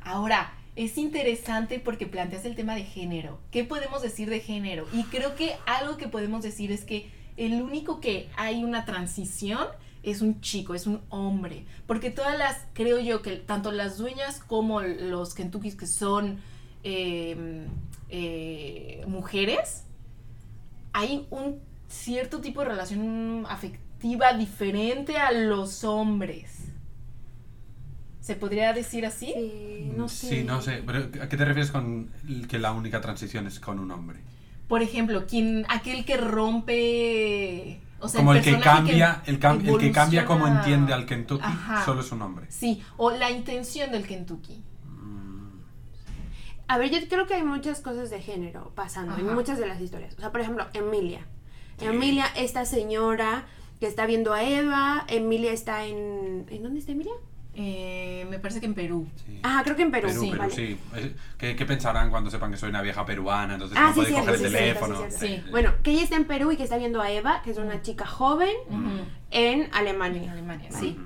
Ahora, es interesante porque planteas el tema de género. ¿Qué podemos decir de género? Y creo que algo que podemos decir es que el único que hay una transición es un chico, es un hombre. Porque todas las, creo yo que tanto las dueñas como los Kentuckys que son eh, eh, mujeres, hay un cierto tipo de relación afectiva diferente a los hombres. ¿Se podría decir así? Sí, no sé. Sí, no sé. Pero ¿A qué te refieres con el- que la única transición es con un hombre? Por ejemplo, quien, aquel que rompe. O sea, como el que personaje cambia, el, cam- el que cambia como entiende al Kentucky, Ajá. solo es un hombre. Sí, o la intención del Kentucky. Mm, A ver, yo creo que hay muchas cosas de género pasando en muchas de las historias. O sea, por ejemplo, Emilia. Sí. Emilia, esta señora que está viendo a Eva. Emilia está en. ¿En dónde está Emilia? Eh, me parece que en Perú. sí. Ah, creo que en Perú. Perú, sí, Perú, vale. sí. Es- ¿Qué, qué pensarán cuando sepan que soy una vieja peruana? Entonces Ah, no sí, puede cierto, coger el cierto, teléfono. sí. Eh, Bueno, que ella está en Perú y que está viendo a Eva, que es una chica joven en En Alemania. Sí.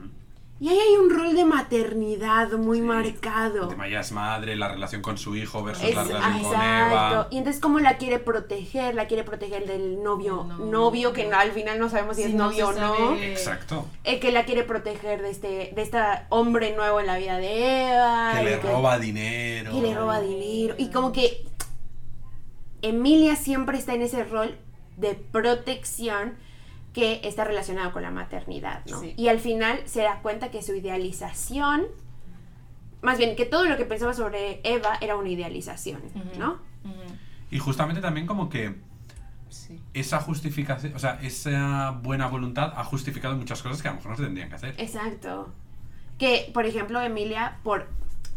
Y ahí hay un rol de maternidad muy Sí. marcado. El tema ya es madre, la relación con su hijo versus Es- la relación con exacto. Eva. Y entonces, ¿cómo la quiere proteger? La quiere proteger del novio, No. novio, que no- al final no sabemos si Sí, es no novio o no. Exacto. El que la quiere proteger de este, de este hombre nuevo en la vida de Eva. Que le roba dinero. que le roba dinero. Y como que Emilia siempre está en ese rol de protección que está relacionado con la maternidad, ¿no? Sí. Y al final se da cuenta que su idealización, más bien que todo lo que pensaba sobre Eva era una idealización. ¿no? Y justamente también como que Sí. esa justificación, o sea, esa buena voluntad ha justificado muchas cosas que a lo mejor no se tendrían que hacer. Exacto. Que, por ejemplo, Emilia, por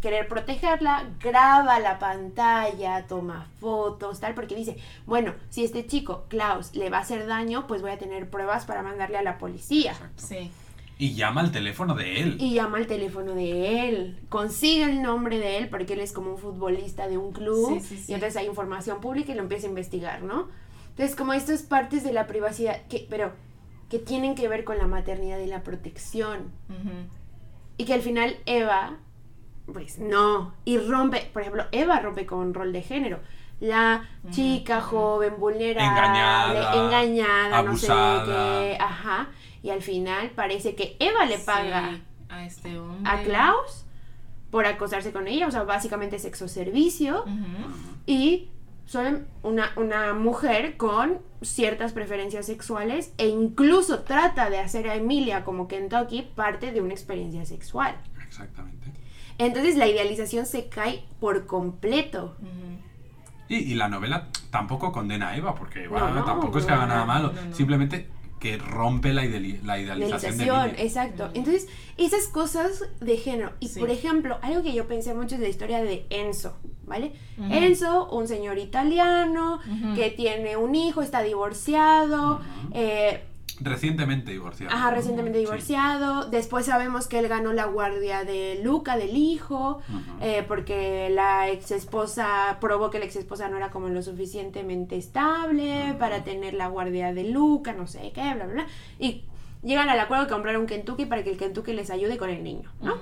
querer protegerla, graba la pantalla, toma fotos, tal, porque dice, bueno, si este chico, Klaus, le va a hacer daño, pues voy a tener pruebas para mandarle a la policía. Exacto. Sí. Y llama al teléfono de él. Y llama al teléfono de él, consigue el nombre de él, porque él es como un futbolista de un club, Sí, sí, sí. y entonces hay información pública y lo empieza a investigar, ¿no? Entonces, como estas partes de la privacidad, que, pero que tienen que ver con la maternidad y la protección. Y que al final Eva, pues no. Y rompe, por ejemplo, Eva rompe con rol de género. La chica joven, vulnerable, Engañada, engañada, no sé abusada. qué. Ajá. Y al final parece que Eva le paga Sí, a este hombre. a Klaus por acosarse con ella, o sea, básicamente sexo servicio. Y son una, una mujer con ciertas preferencias sexuales e incluso trata de hacer a Emilia como Kentucky parte de una experiencia sexual. Exactamente. Entonces la idealización se cae por completo. Y, y la novela tampoco condena a Eva, porque Eva No, no, tampoco es que haga nada malo. no, no. Simplemente que rompe la, ideali- la idealización de Idealización, Emilia. exacto. Entonces, esas cosas de género. Y Sí. por ejemplo, algo que yo pensé mucho es la historia de Enzo, ¿vale? Enzo, un señor italiano que tiene un hijo, está divorciado, eh, Recientemente divorciado. Ajá, recientemente Sí. divorciado. Después sabemos que él ganó la guardia de Luca, del hijo, eh, porque la ex esposa probó que la ex esposa no era como lo suficientemente estable para tener la guardia de Luca, no sé qué, bla, bla, bla. Y llegan al acuerdo de comprar un Kentucky para que el Kentucky les ayude con el niño, ¿no?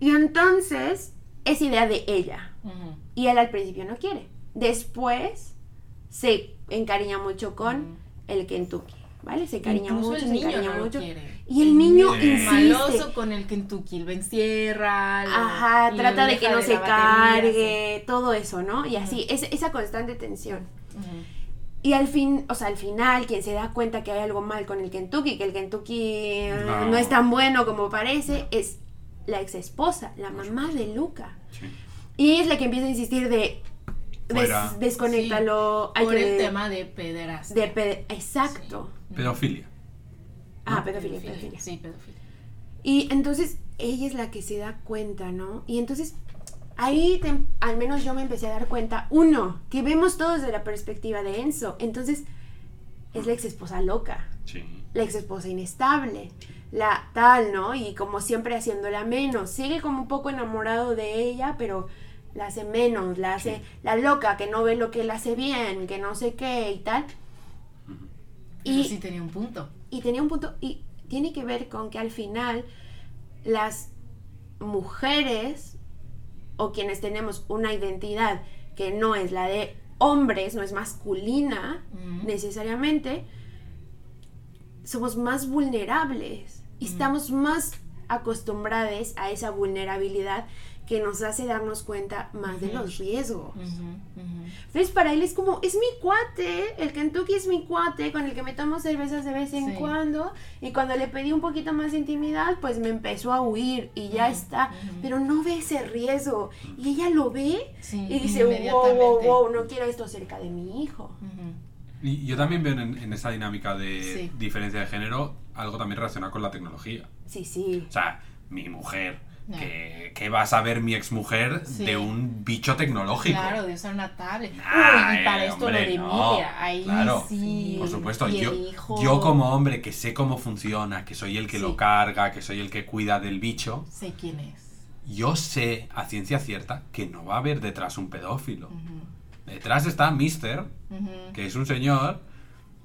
Y entonces es idea de ella. Y él al principio no quiere. Después se encariña mucho con el Kentucky, ¿vale? Se Incluso mucho, el se niño encariña no mucho. quiere. Y el niño Eh. insiste. maloso con el Kentucky, lo encierra. lo- Ajá, lo trata de que no de se batería, cargue, todo eso, ¿no? Y así, es, esa constante tensión. Y al fin, o sea, al final, quien se da cuenta que hay algo mal con el Kentucky, que el Kentucky eh, No. no. es tan bueno como parece, es la ex esposa, la mamá de Luca. Sí. Y es la que empieza a insistir de des- desconéctalo, hay Por que- el tema de pederastia. de pede- exacto. Pedofilia. Ah, pedofilia, pedofilia. Sí, pedofilia. Y entonces ella es la que se da cuenta, ¿no? Y entonces ahí te- al menos yo me empecé a dar cuenta, uno, que vemos todo desde la perspectiva de Enzo. Entonces es la ex esposa loca, Sí. la ex esposa inestable, la tal, ¿no? Y como siempre haciéndola menos. Sigue como un poco enamorado de ella, pero la hace menos, la hace Sí. la loca que no ve lo que él hace bien, que no sé qué y tal. Y sí tenía un punto. y tenía un punto, y tiene que ver con que al final las mujeres o quienes tenemos una identidad que no es la de hombres, no es masculina necesariamente, somos más vulnerables y estamos más acostumbrados a esa vulnerabilidad que nos hace darnos cuenta más de Ujú. los riesgos. Ujú, ujú. Entonces para él es como, es mi cuate, el Kentucky es mi cuate con el que me tomo cervezas de vez en Sí. cuando y cuando le pedí un poquito más de intimidad pues me empezó a huir y ya está, pero no ve ese riesgo y ella lo ve Sí, y dice, wow, wow, wow, no quiero esto cerca de mi hijo. Y yo también veo en, en esa dinámica de Sí. diferencia de género algo también relacionado con la tecnología. Sí, sí. O sea, mi mujer, Ya. que, que va a saber mi exmujer Sí. de un bicho tecnológico. Claro, de usar una tablet. Nah, Uy, y para eh, esto hombre, lo de no, Emilia. Ahí claro, sí. Por supuesto, yo, hijo- yo como hombre que sé cómo funciona, que soy el que Sí. lo carga, que soy el que cuida del bicho, Sé quién es. yo sé a ciencia cierta que no va a haber detrás un pedófilo. Ujú, Detrás está Mister, ujú. que es un señor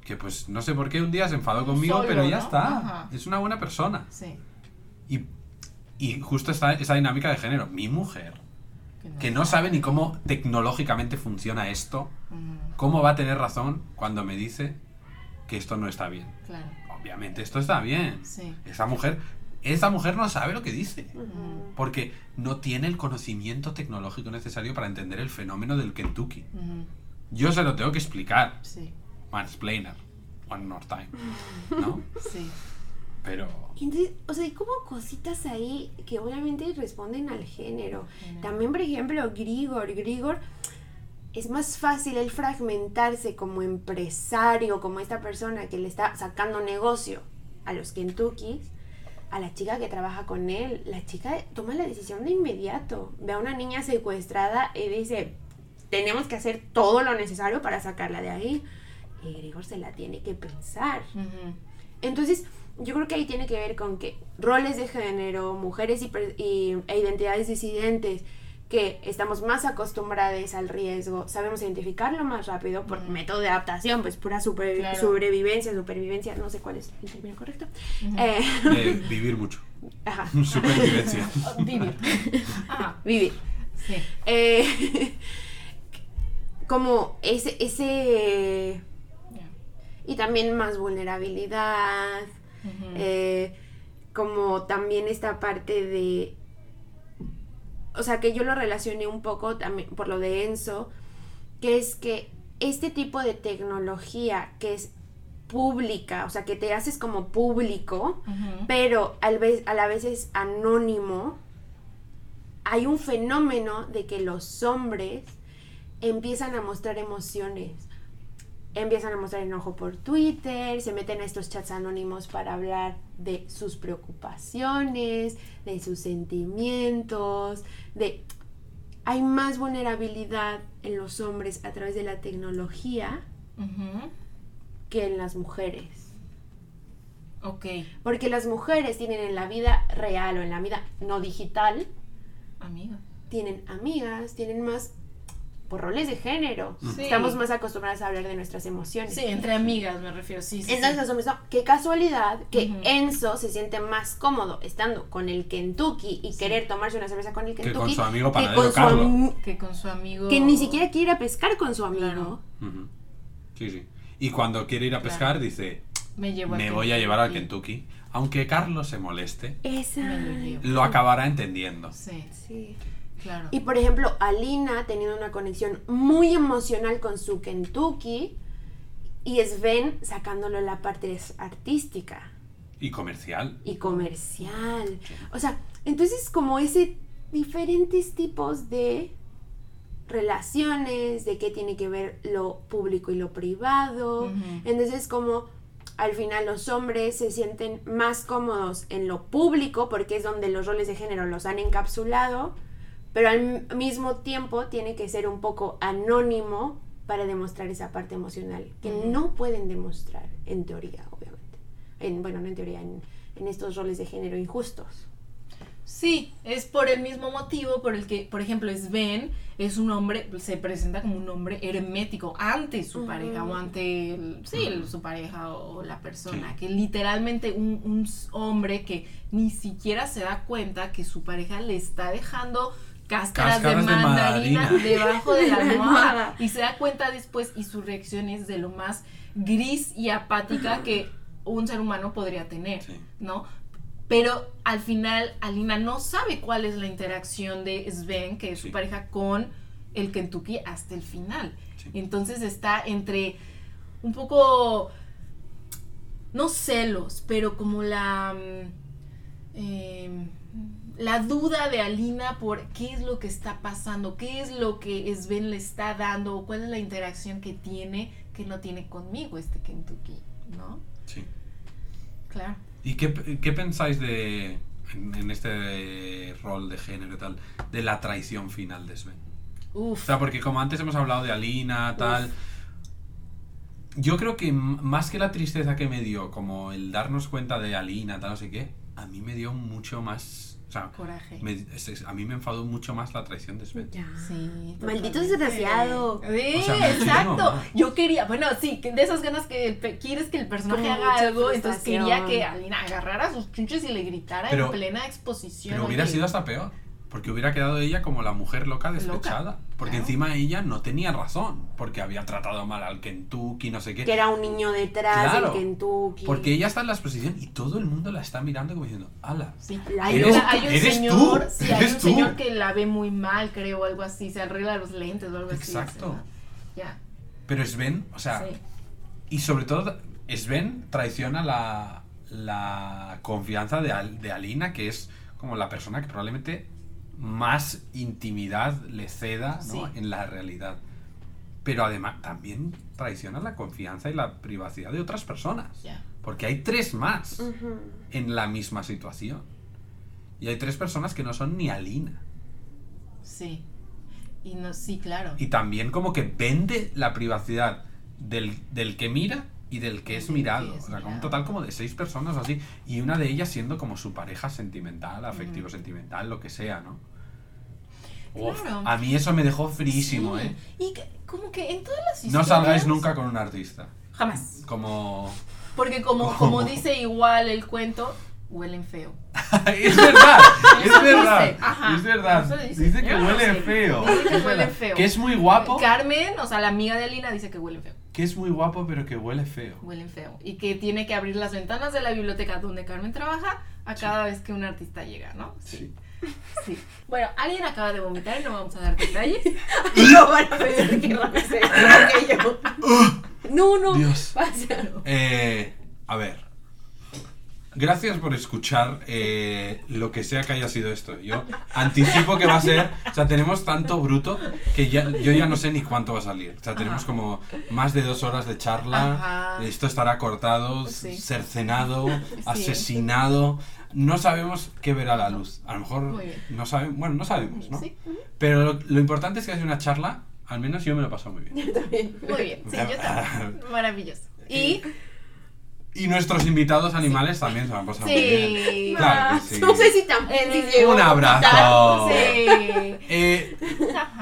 que pues no sé por qué un día se enfadó conmigo, solo, pero ya ¿no? está. Ajá. Es una buena persona. Sí. Y, y justo está esa dinámica de género. Mi mujer, Que no, que no sabe ni cómo tecnológicamente funciona esto, ¿cómo va a tener razón cuando me dice que esto no está bien? Claro. Obviamente esto está bien. Sí. Esa mujer, esa mujer no sabe lo que dice. Porque no tiene el conocimiento tecnológico necesario para entender el fenómeno del Kentucky. Yo se lo tengo que explicar. Sí. Mansplainer. one more time. ¿No? Sí. Pero. Entonces, o sea, hay como cositas ahí que obviamente responden al género. Género. También, por ejemplo, Grigor. Grigor es más fácil el fragmentarse como empresario, como esta persona que le está sacando negocio a los Kentuckys, a la chica que trabaja con él. La chica toma la decisión de inmediato. Ve a una niña secuestrada y dice, tenemos que hacer todo lo necesario para sacarla de ahí. Y Grigor se la tiene que pensar. Ujú. Entonces, yo creo que ahí tiene que ver con que roles de género, mujeres y, per- y- e identidades disidentes, que estamos más acostumbradas al riesgo, sabemos identificarlo más rápido por método de adaptación, pues pura Claro. sobrevivencia, supervivencia, no sé cuál es el término correcto. Eh, de vivir mucho. ajá, Supervivencia. Oh, Vivir. Ah, vivir. sí. Eh, como ese, ese... Y también más vulnerabilidad, Eh, como también esta parte de o sea que yo lo relacioné un poco también por lo de Enzo que es que este tipo de tecnología que es pública o sea que te haces como público pero al vez, a la vez es anónimo hay un fenómeno de que los hombres empiezan a mostrar emociones empiezan a mostrar enojo por Twitter, se meten a estos chats anónimos para hablar de sus preocupaciones, de sus sentimientos, de... Hay más vulnerabilidad en los hombres a través de la tecnología que en las mujeres. Ok. Porque las mujeres tienen en la vida real o en la vida no digital, Amiga. tienen amigas, tienen más por roles de género. Sí. Estamos más acostumbradas a hablar de nuestras emociones. Sí, entre amigas me refiero, sí, sí. Entonces sí. qué casualidad que. Enzo se siente más cómodo estando con el Kentucky y Sí. querer tomarse una cerveza con el Que Kentucky con su amigo que panadero con su Que con su amigo. que ni siquiera quiere ir a pescar con su amigo. Claro. Sí, sí. Y cuando quiere ir a pescar, Claro. dice: Me llevo al Me voy a llevar al Kentucky. Aunque Carlos se moleste, Esa. Lo acabará entendiendo. Sí, Sí. Claro. Y por ejemplo, Alina teniendo una conexión muy emocional con su Kentucky y Sven sacándolo la parte artística Y comercial. y comercial. O sea, entonces como ese diferentes tipos de relaciones, de qué tiene que ver lo público y lo privado. Entonces como al final los hombres se sienten más cómodos en lo público porque es donde los roles de género los han encapsulado, pero al mismo tiempo tiene que ser un poco anónimo para demostrar esa parte emocional que no pueden demostrar en teoría, obviamente. En, bueno, no en teoría, en, en estos roles de género injustos. Sí, es por el mismo motivo por el que, por ejemplo, Sven es un hombre, se presenta como un hombre hermético ante su pareja o ante el- sí, el- su pareja o la persona, Sí. que literalmente un, hombre que ni siquiera se da cuenta que su pareja le está dejando cáscaras, Cáscaras de de mandarina mandarina. debajo de la almohada y se da cuenta después y su reacción es de lo más gris y apática que un ser humano podría tener, Sí. ¿no? Pero al final Alina no sabe cuál es la interacción de Sven, que es su pareja, con el Kentucky hasta el final. Sí. Entonces está entre un poco, no celos, pero como la, mm, eh, la duda de Alina por qué es lo que está pasando, qué es lo que Sven le está dando, o cuál es la interacción que tiene que no tiene conmigo este Kentucky, ¿no? Sí. Claro. ¿Y qué, qué pensáis de, en, en este rol de género y tal, de la traición final de Sven? O Uf. sea, porque como antes hemos hablado de Alina, tal. Yo creo que más que la tristeza que me dio, como el darnos cuenta de Alina, tal, no sé qué, a mí me dio mucho más. O sea, Coraje. me- es- es- a mí me enfadó mucho más la traición de Sven. Ya. Sí. Maldito desgraciado. Sí, O sea, muchísimo exacto. más. Yo quería, bueno, sí, que de esas ganas que el pe- quieres que el personaje haga algo, entonces quería que Alina agarrara sus chunches y le gritara Pero- en plena exposición. Pero hubiera sido hasta peor. Porque hubiera quedado ella como la mujer loca despechada. porque claro. encima ella no tenía razón. Porque había tratado mal al Kentucky, no sé qué. Que era un niño detrás Claro, del Kentucky. Porque ella está en la exposición y todo el mundo la está mirando como diciendo, ala. Sí. Hay, Eres- una- hay un eres señor, tú, sí, hay eres un tú. señor que la ve muy mal, creo, o algo así, se arregla los lentes o algo así. Exacto. o sea, Ya. Pero Sven, o sea, sí. y sobre todo Sven traiciona la, la confianza de Alina, que es como la persona que probablemente más intimidad le ceda ¿no? Sí. en la realidad. Pero además también traiciona la confianza y la privacidad de otras personas. Ya. Porque hay tres más en la misma situación. Y hay tres personas que no son ni Alina. Sí. Y no, sí, claro. Y también como que vende la privacidad del, del que mira y del que es Del que mirado. es O sea, como un total como de seis personas así. Y una de ellas siendo como su pareja sentimental, afectivo sentimental, lo que sea, ¿no? Uf, Claro. a mí eso me dejó frísimo, Sí. ¿eh? Y que- como que en todas las No historias... salgáis nunca con un artista. Jamás. Como... Porque como, ¿Cómo? como dice igual el cuento, huelen feo. es verdad, es verdad, ajá, es verdad. dice. Dice que no huele sé. feo. Dice que Es huele verdad. feo. Que es muy guapo, Carmen, o sea, la amiga de Alina dice que huelen feo. que es muy guapo, pero que huele feo. Huelen feo. Y que tiene que abrir las ventanas de la biblioteca donde Carmen trabaja a cada vez que un artista llega, ¿no? Sí. Sí. Bueno, alguien acaba de vomitar y no vamos a dar detalles. Y no van a pensar que Rafa se que yo. No, no. Dios. Pasa. Eh, a ver. Gracias por escuchar eh, lo que sea que haya sido esto. Yo anticipo que va a ser. O sea, tenemos tanto bruto que ya, yo ya no sé ni cuánto va a salir. O sea, tenemos Ajá. como más de dos horas de charla. Ajá. Esto estará cortado, Sí. cercenado, asesinado. No sabemos qué verá la luz. A lo mejor no sabemos. Bueno, no sabemos, ¿no? Sí. Pero lo, lo importante es que es una charla. Al menos yo me lo he pasado muy bien. Yo también. Muy bien. Sí, yo también. Maravilloso. Y. Y nuestros invitados animales también se lo han pasado muy bien. Sí. Claro que sí. No sé si también llegó Un a abrazo. Sí. Eh,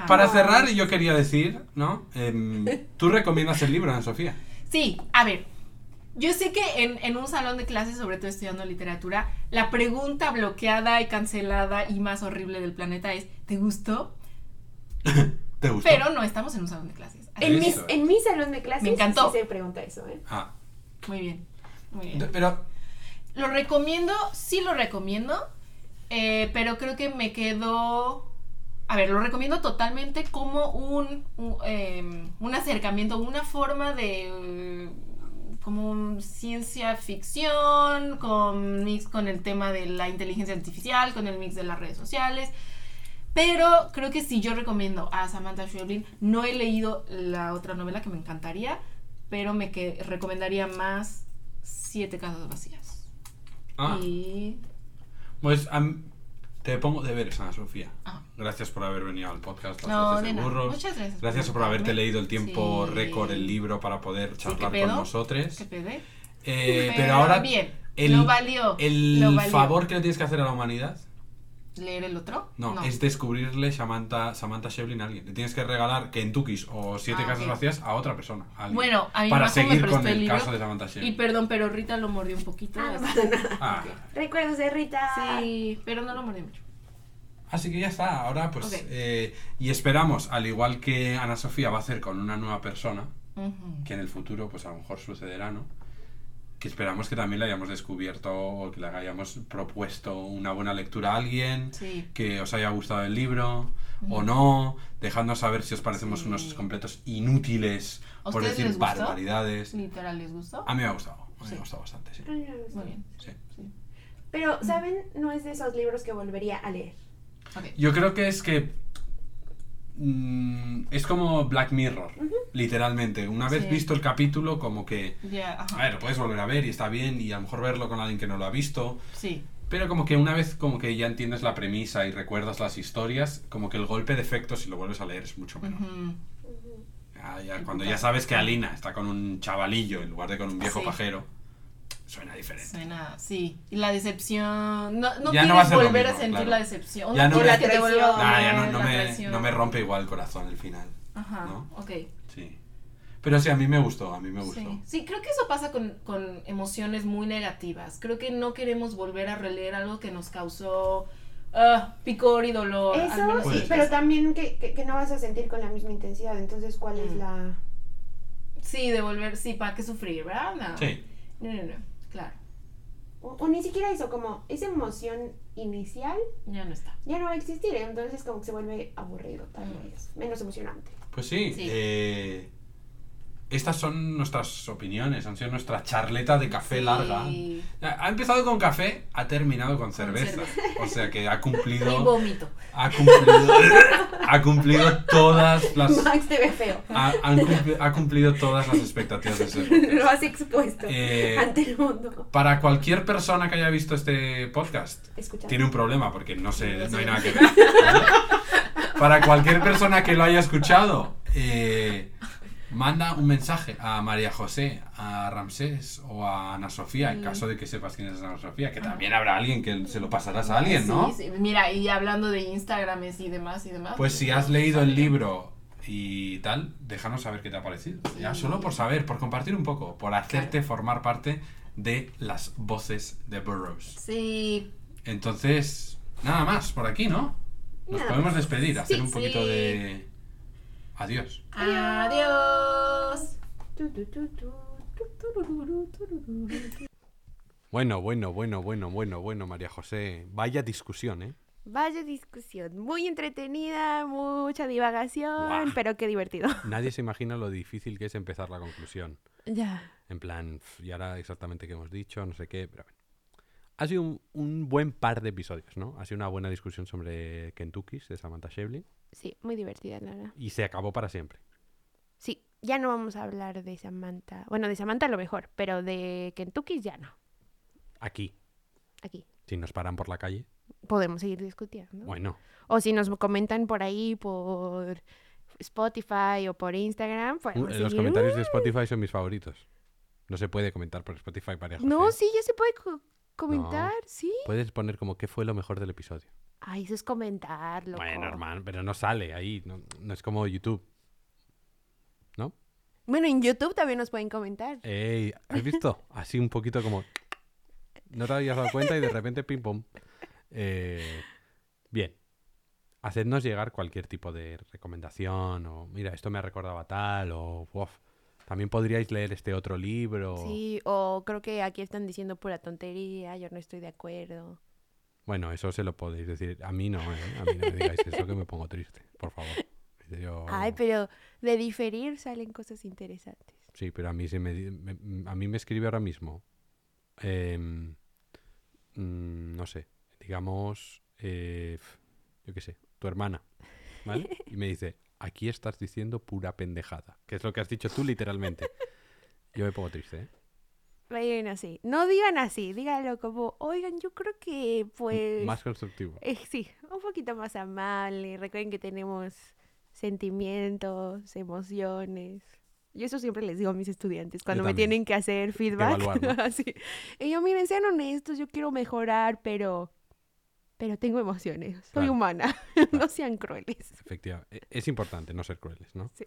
para cerrar, yo quería decir, ¿no? Em, ¿Tú recomiendas el libro, Ana Sofía? Sí, a ver. Yo sé que en, en un salón de clases, sobre todo estudiando literatura, la pregunta bloqueada y cancelada y más horrible del planeta es, ¿te gustó? ¿Te gustó? Pero no estamos en un salón de clases. En, mis, en mi salón de clases Me encantó. sí se pregunta eso, ¿eh? Ah, Muy bien. Muy bien. pero Lo recomiendo, sí lo recomiendo, eh, pero creo que me quedo... A ver, lo recomiendo totalmente como un, un, eh, un acercamiento, una forma de... como ciencia ficción, con mix con el tema de la inteligencia artificial, con el mix de las redes sociales. Pero creo que sí, yo recomiendo a Samantha Schweblin. No he leído la otra novela que me encantaría, pero me que recomendaría más Siete casas vacías. ah, Y. pues am- te pongo deberes, Ana Sofía. Ah. Gracias por haber venido al podcast Las No, de. Burros. Muchas gracias. Gracias por haberte invitarme. leído el tiempo Sí. récord, el libro, para poder Sí, charlar ¿qué con nosotros. ¿Qué pedé? Eh, pero ahora, Bien. el, lo valió. el lo valió. favor que le tienes que hacer a la humanidad ¿Leer el otro? No, es descubrirle Samantha, Samantha Shevlin a alguien. Le tienes que regalar Kentuckys o Siete Ah, Casas. Vacías a otra persona. a alguien. Bueno, a mí Para me seguir con el el libro. caso de Samantha Shevlin. Y perdón, pero Rita lo mordió un poquito. Ah, no así- pasa nada. Ah. Recuerdos de Rita. Sí, pero no lo mordió mucho. Así que ya está. Ahora, pues. Eh, y esperamos, al igual que Ana Sofía va a hacer con una nueva persona, que en el futuro, pues a lo mejor sucederá, ¿no? Que esperamos que también le hayamos descubierto o que le hayamos propuesto una buena lectura a alguien. Sí. que os haya gustado el libro o no, dejadnos saber si os parecemos Sí. unos completos inútiles ¿A por decir les gustó? barbaridades. Literal, ¿les gustó? A mí me ha gustado, a mí me ha gustado bastante, sí. Ay, me gustó. Muy bien. Sí. Sí. Pero, ¿saben? No es de esos libros que volvería a leer. Ok. Yo creo que es que mm, es como Black Mirror, literalmente. Una vez Sí. visto el capítulo, como que, a ver, lo puedes volver a ver y está bien y a lo mejor verlo con alguien que no lo ha visto. Sí. Pero como que una vez como que ya entiendes la premisa y recuerdas las historias, como que el golpe de efecto si lo vuelves a leer es mucho menor. Ujú. Ya, ya, El cuando ya sabes que Alina está con un chavalillo en lugar de con un viejo Sí. pajero, suena diferente. Suena, sí. Y la decepción. No, no Ya quieres no va a volver a sentir claro. la decepción. Ya no me- Nah, ya no, doler no la me, traición. no me rompe igual el corazón el final. Ajá. ¿no? Ok. Sí. Pero sí, a mí me gustó, a mí me gustó. Sí. sí, creo que eso pasa con, con emociones muy negativas. Creo que no queremos volver a releer algo que nos causó ah, picor y dolor. Eso, sí, pero también que, que, que no vas a sentir con la misma intensidad. Entonces, ¿cuál es Mm. la...? Sí, de volver, sí, ¿para qué sufrir, verdad? No. Sí. No, no, no, claro, O, o ni siquiera eso, como esa emoción inicial ya no está. ya no va a existir. Entonces, como que se vuelve aburrido, tal vez. Menos emocionante. Pues sí. Sí. eh, estas son nuestras opiniones, han sido nuestra charleta de café Sí. larga. Ha empezado con café, ha terminado con cerveza. O sea que ha cumplido. Ha cumplido. ha cumplido todas las. Max te ve feo. Ha, han cumpli- ha cumplido todas las expectativas de ese. Lo has expuesto Eh, ante el mundo. Para cualquier persona que haya visto este podcast, tiene un problema porque no sé, no hay nada que ver. Para cualquier persona que lo haya escuchado, eh, manda un mensaje a María José, a Ramsés o a Ana Sofía, en Mm. caso de que sepas quién es Ana Sofía, que también habrá alguien que se lo pasarás a alguien, ¿no? Sí, sí. Mira, y hablando de Instagrames y demás y demás. Pues si has leído el libro y tal, déjanos saber qué te ha parecido. Ya solo por saber, por compartir un poco, por hacerte formar parte de las voces de Burroughs. Sí. Entonces, nada más por aquí, ¿no? Nos Nada podemos despedir, hacer Sí, un poquito de adiós. Adiós. Bueno, bueno, bueno, bueno, bueno, bueno, María José. Vaya discusión, ¿eh? Vaya discusión, muy entretenida, mucha divagación, pero qué divertido. Nadie se imagina lo difícil que es empezar la conclusión. Ya. En plan, "Pf, y ahora exactamente qué hemos dicho, no sé qué, pero bueno. Ha sido un, un buen par de episodios, ¿no? Ha sido una buena discusión sobre Kentucky de Samantha Shevlin Sí, muy divertida, la verdad. y se acabó para siempre. Sí, ya no vamos a hablar de Samantha. Bueno, de Samantha a lo mejor, pero de Kentucky ya no. Aquí, Aquí. si nos paran por la calle, Podemos seguir discutiendo. bueno, O si nos comentan por ahí, por Spotify o por Instagram. Uh, los seguir. comentarios de Spotify son mis favoritos. No se puede comentar por Spotify, José. No, sí, ya se puede co- comentar, sí. Puedes poner como qué fue lo mejor del episodio. Ay, eso es comentar, loco. Bueno, hermano, pero no sale ahí. No, no es como YouTube. ¿No? Bueno, en YouTube también nos pueden comentar. Ey, ¿has visto? Así un poquito como... No te habías dado cuenta y de repente pim pom. Eh, bien. Hacednos llegar cualquier tipo de recomendación o mira, esto me ha recordado a tal o "Uf, también podríais leer este otro libro. Sí, o creo que aquí están diciendo pura tontería, yo no estoy de acuerdo. Bueno, eso se lo podéis decir. A mí no, ¿eh? A mí no me digáis eso que me pongo triste, por favor. Yo- Ay, pero de diferir salen cosas interesantes. Sí, pero a mí se me, me- a mí me escribe ahora mismo, em, mm, no sé, digamos, eh, yo qué sé, tu hermana, ¿vale? Y me dice, aquí estás diciendo pura pendejada, que es lo que has dicho tú literalmente. Yo me pongo triste, ¿eh? Bueno, sí. No digan así, díganlo como, oigan, yo creo que pues... Más constructivo. eh, sí, un poquito más amable. Recuerden que tenemos sentimientos, emociones. Yo eso siempre les digo a mis estudiantes cuando me tienen que hacer feedback. evaluar. Y yo, miren, sean honestos, yo quiero mejorar, pero... Pero tengo emociones, soy Claro. humana, no sean crueles. Efectivamente. Es importante no ser crueles, ¿no? Sí.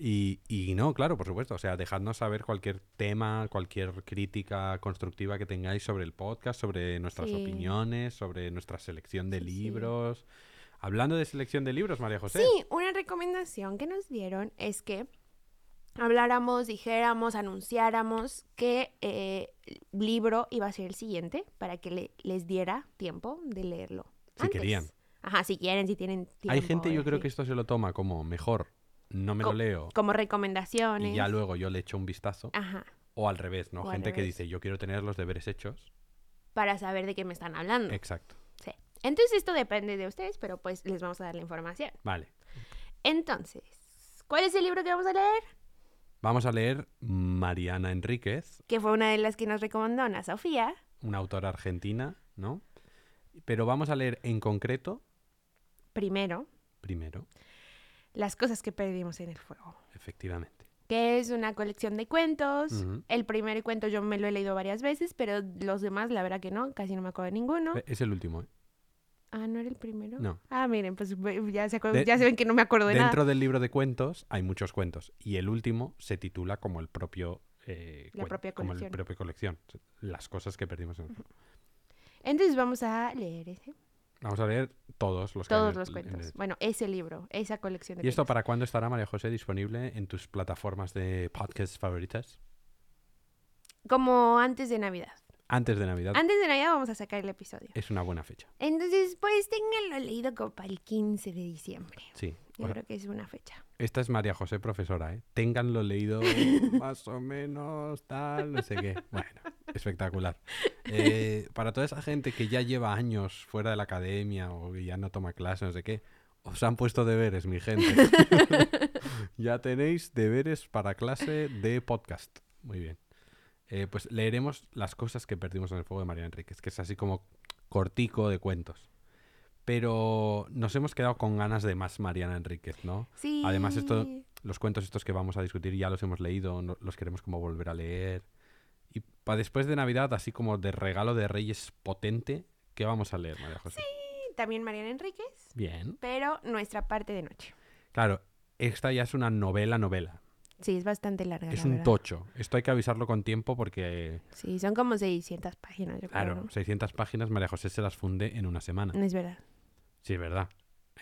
Y, y no, claro, por supuesto. O sea, dejadnos saber cualquier tema, cualquier crítica constructiva que tengáis sobre el podcast, sobre nuestras Sí. opiniones, sobre nuestra selección de Sí, sí. libros. Hablando de selección de libros, María José. Sí, una recomendación que nos dieron es que habláramos, dijéramos, anunciáramos que eh, libro iba a ser el siguiente para que le- les diera tiempo de leerlo. Si antes. querían. Ajá, si quieren, si tienen tiempo. Hay gente, yo creo que esto se lo toma como mejor, no me lo leo Como recomendaciones. y ya luego yo le echo un vistazo. Ajá, O al revés, ¿no? O gente que dice, yo quiero tener los deberes hechos. para saber de qué me están hablando. Exacto. Sí. Entonces esto depende de ustedes, pero pues les vamos a dar la información. Vale. Entonces, ¿cuál es el libro que vamos a leer? Vamos a leer Mariana Enríquez, Que fue una de las que nos recomendó Ana Sofía. una autora argentina, ¿no? Pero vamos a leer en concreto, Primero, primero, Las cosas que perdimos en el fuego. efectivamente. que es una colección de cuentos. El primer cuento yo me lo he leído varias veces, pero los demás, la verdad que no, casi no me acuerdo de ninguno. Eh, Es el último, ¿eh? Ah, ¿no era el primero? No. Ah, miren, pues ya se, De- ya se ven que no me acuerdo de Dentro nada. del libro de cuentos hay muchos cuentos y el último se titula como el propio eh, La propia como el colección. propio colección, las cosas que perdimos en el fuego. Entonces vamos a leer ese. Vamos a leer todos los Todos los en cuentos. Bueno, ese libro, esa colección de ¿Y esto cuentos. para cuándo estará, María José, disponible en tus plataformas de podcast favoritas? Como antes de Navidad. Antes de Navidad. Antes de Navidad vamos a sacar el episodio. Es una buena fecha. Entonces, pues ténganlo leído como para el 15 de diciembre. Sí. Yo O, creo que es una fecha. Esta es María José, profesora, ¿eh? Ténganlo leído más o menos, tal, no sé qué. Bueno, espectacular. Eh, para toda esa gente que ya lleva años fuera de la academia o que ya no toma clases, no sé qué, os han puesto deberes, mi gente. ya tenéis deberes para clase de podcast. Muy bien. Eh, pues leeremos las cosas que perdimos en el fuego de María Enríquez, que es así como cortico de cuentos. Pero nos hemos quedado con ganas de más Mariana Enríquez, ¿no? Sí. Además, esto, los cuentos estos que vamos a discutir ya los hemos leído, no- los queremos como volver a leer. Y para después de Navidad, así como de regalo de Reyes potente, ¿qué vamos a leer, María José? También Mariana Enríquez, Bien. pero nuestra parte de noche. Claro, esta ya es una novela, novela. Sí, es bastante larga. Es la un verdad. tocho. Esto hay que avisarlo con tiempo porque, Sí, son como 600 páginas, yo claro, creo. ¿no? 600 páginas María José se las funde en una semana. No es verdad. Sí, es verdad.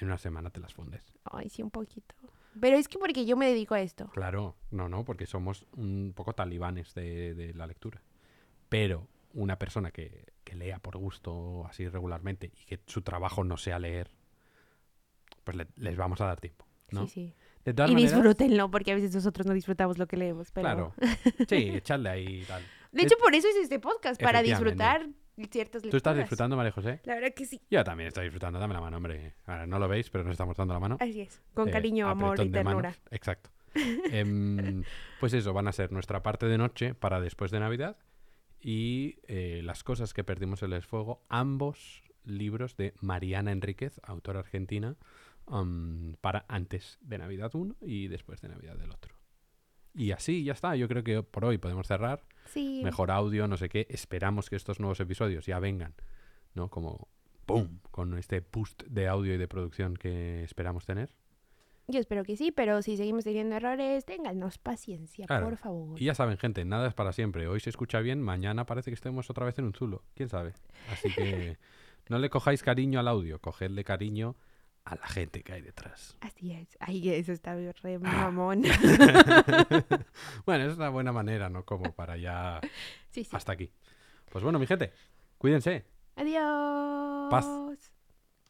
En una semana te las fundes. Ay, sí, un poquito. Pero es que porque yo me dedico a esto. Claro, no, no, porque somos un poco talibanes de, de la lectura. Pero una persona que, que lea por gusto así regularmente y que su trabajo no sea leer, pues le- les vamos a dar tiempo, ¿no? Sí, sí. De todas Y maneras, disfrútenlo, porque a veces nosotros no disfrutamos lo que leemos. Pero... Claro. Sí, echarle ahí tal. De hecho, por eso es este podcast, para disfrutar ciertas lecturas. ¿Tú estás disfrutando, María José? La verdad que sí. Yo también estoy disfrutando. Dame la mano, hombre. Ahora no lo veis, pero nos estamos dando la mano. Así es. Con Eh, cariño, amor y manos. ternura. Exacto. Em, pues eso, van a ser nuestra parte de noche para después de Navidad y eh, las cosas que perdimos en el fuego, ambos libros de Mariana Enríquez, autora argentina, para antes de Navidad uno y después de Navidad del otro. Y así ya está, yo creo que por hoy podemos cerrar. Sí. Mejor audio, no sé qué. Esperamos que estos nuevos episodios ya vengan, ¿no? Como ¡pum! Con este boost de audio y de producción que esperamos tener. Yo espero que sí, pero si seguimos teniendo errores, téngannos paciencia, Claro. por favor. Y ya saben, gente, nada es para siempre. Hoy se escucha bien, mañana parece que estemos otra vez en un zulo. ¿Quién sabe? Así que no le cojáis cariño al audio, cogedle cariño a la gente que hay detrás. Así es. Ay, eso está re Ah. mamón. bueno, es una buena manera, ¿no? Como para ya sí, sí. hasta aquí. Pues bueno, mi gente, cuídense. Adiós. Paz.